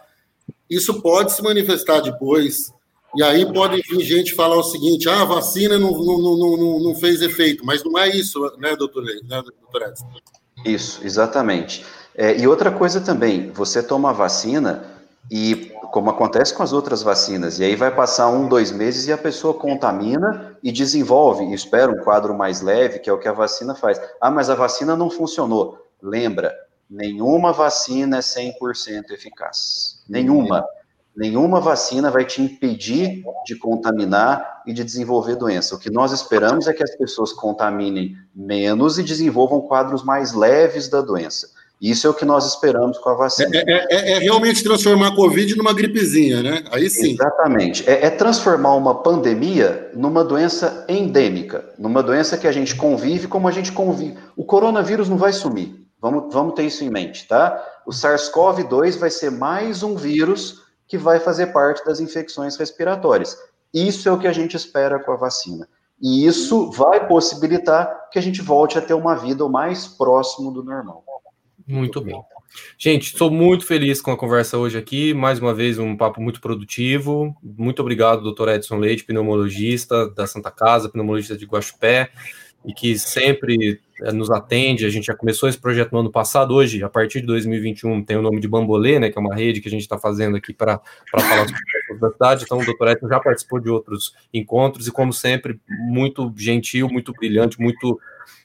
isso pode se manifestar depois. E aí pode vir gente falar o seguinte: ah, a vacina não, não, não, não, fez efeito, mas não é isso, né, doutor, né, doutor Edson? Isso, exatamente. É, e outra coisa também, você toma a vacina e como acontece com as outras vacinas, e aí vai passar um, dois meses e a pessoa contamina e desenvolve, e espera um quadro mais leve, que é o que a vacina faz. Ah, mas a vacina não funcionou. Lembra, nenhuma vacina é 100% eficaz. Nenhuma. Nenhuma vacina vai te impedir de contaminar e de desenvolver doença. O que nós esperamos é que as pessoas contaminem menos e desenvolvam quadros mais leves da doença. Isso é o que nós esperamos com a vacina. É, é, é, é realmente transformar a Covid numa gripezinha, né? Aí sim. Exatamente. É, é, transformar uma pandemia numa doença endêmica, numa doença que a gente convive como a gente convive. O coronavírus não vai sumir. Vamos, vamos ter isso em mente, tá? O SARS-CoV-2 vai ser mais um vírus que vai fazer parte das infecções respiratórias. Isso é o que a gente espera com a vacina. E isso vai possibilitar que a gente volte a ter uma vida o mais próximo do normal. Muito bem. Gente, estou muito feliz com a conversa hoje aqui. Mais uma vez, um papo muito produtivo. Muito obrigado, doutor Edson Leite, pneumologista da Santa Casa, pneumologista de Guaxupé, e que sempre eh, nos atende. A gente já começou esse projeto no ano passado. Hoje, a partir de 2021, tem o nome de Bambolê, né, que é uma rede que a gente está fazendo aqui para falar sobre a cidade. Então, o doutor Edson já participou de outros encontros e, como sempre, muito gentil, muito brilhante, muito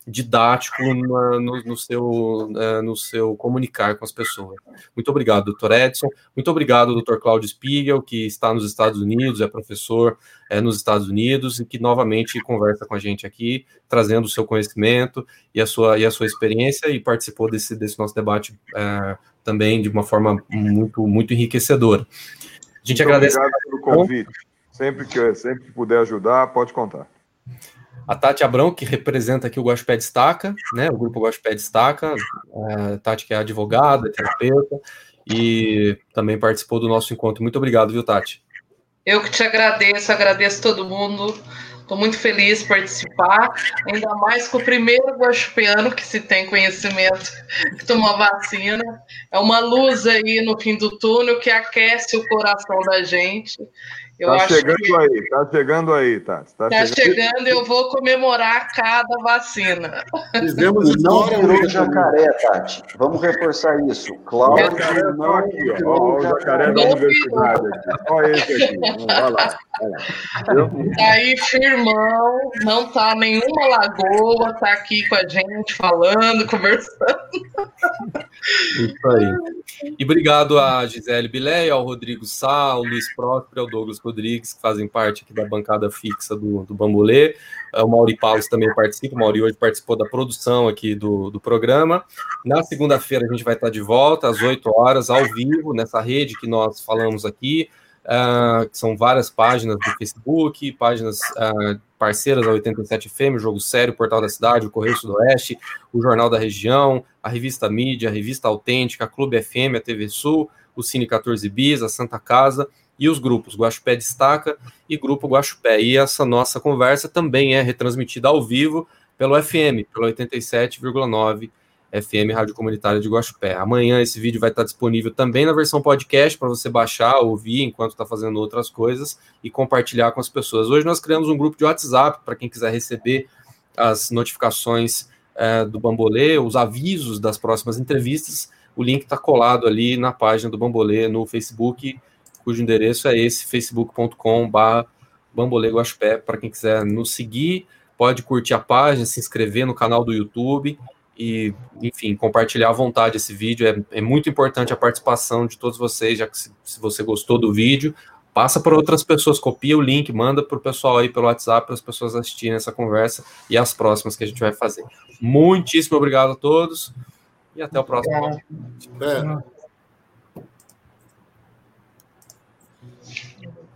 didático no, no, seu, é, no seu comunicar com as pessoas. Muito obrigado, doutor Edson. Muito obrigado, doutor Cláudio Spiegel, que está nos Estados Unidos, é professor é, nos Estados Unidos e que novamente conversa com a gente aqui, trazendo o seu conhecimento e a sua, e a sua experiência e participou desse, desse nosso debate é, também de uma forma muito, muito enriquecedora. A gente muito agradece. Obrigado pelo convite. Sempre que, sempre que puder ajudar, pode contar a Tati Abrão, que representa aqui o Guaxupé Destaca, né, o grupo Guaxupé Destaca, a é, Tati que é advogada, terapeuta, e também participou do nosso encontro. Muito obrigado, viu, Tati? Eu que te agradeço, agradeço todo mundo, estou muito feliz de participar, ainda mais com o primeiro guaxupeano que se tem conhecimento que tomou vacina, é uma luz aí no fim do túnel que aquece o coração da gente, eu tá chegando que... aí, tá chegando aí, tá. Tá, tá chegando, chegando eu vou comemorar cada vacina. Fizemos [LAUGHS] não virou jacaré, Tati. Vamos reforçar isso. Cláudio, não aqui, ó. ó o jacaré da universidade aqui. Olha esse aqui. [LAUGHS] Vai lá, vai lá. Tá aí, firmão, não tá nenhuma lagoa, tá aqui com a gente, falando, [LAUGHS] conversando. Isso aí. E obrigado a Gisele Bilé, ao Rodrigo Sá, ao Luiz Próspero, ao Douglas Rodrigues, que fazem parte aqui da bancada fixa do, do Bambolê. É, o Mauri Paulos também participa. O Mauri hoje participou da produção aqui do, do programa. Na segunda-feira a gente vai estar de volta, às 8 horas, ao vivo, nessa rede que nós falamos aqui. Uh, que são várias páginas do Facebook, páginas uh, parceiras da 87 FM, Jogo Sério, Portal da Cidade, o Correio Sudoeste, o Jornal da Região, a Revista Mídia, a Revista Autêntica, a Clube FM, a TV Sul, o Cine 14 Bis, a Santa Casa e os grupos Guaxupé Destaca e Grupo Guaxupé. E essa nossa conversa também é retransmitida ao vivo pelo FM, pelo 87,9 FM Rádio Comunitária de Guaxupé. Amanhã esse vídeo vai estar disponível também na versão podcast para você baixar, ouvir enquanto está fazendo outras coisas e compartilhar com as pessoas. Hoje nós criamos um grupo de WhatsApp para quem quiser receber as notificações é, do Bambolê, os avisos das próximas entrevistas, o link está colado ali na página do Bambolê no Facebook, cujo endereço é esse, facebook.com.br Bambolê Guaxupé, para quem quiser nos seguir, pode curtir a página, se inscrever no canal do YouTube e, enfim, compartilhar à vontade esse vídeo. É, é muito importante a participação de todos vocês, já que se, se você gostou do vídeo, passa para outras pessoas, copia o link, manda para o pessoal aí pelo WhatsApp, para as pessoas assistirem essa conversa e as próximas que a gente vai fazer. Muitíssimo obrigado a todos e até o próximo. É.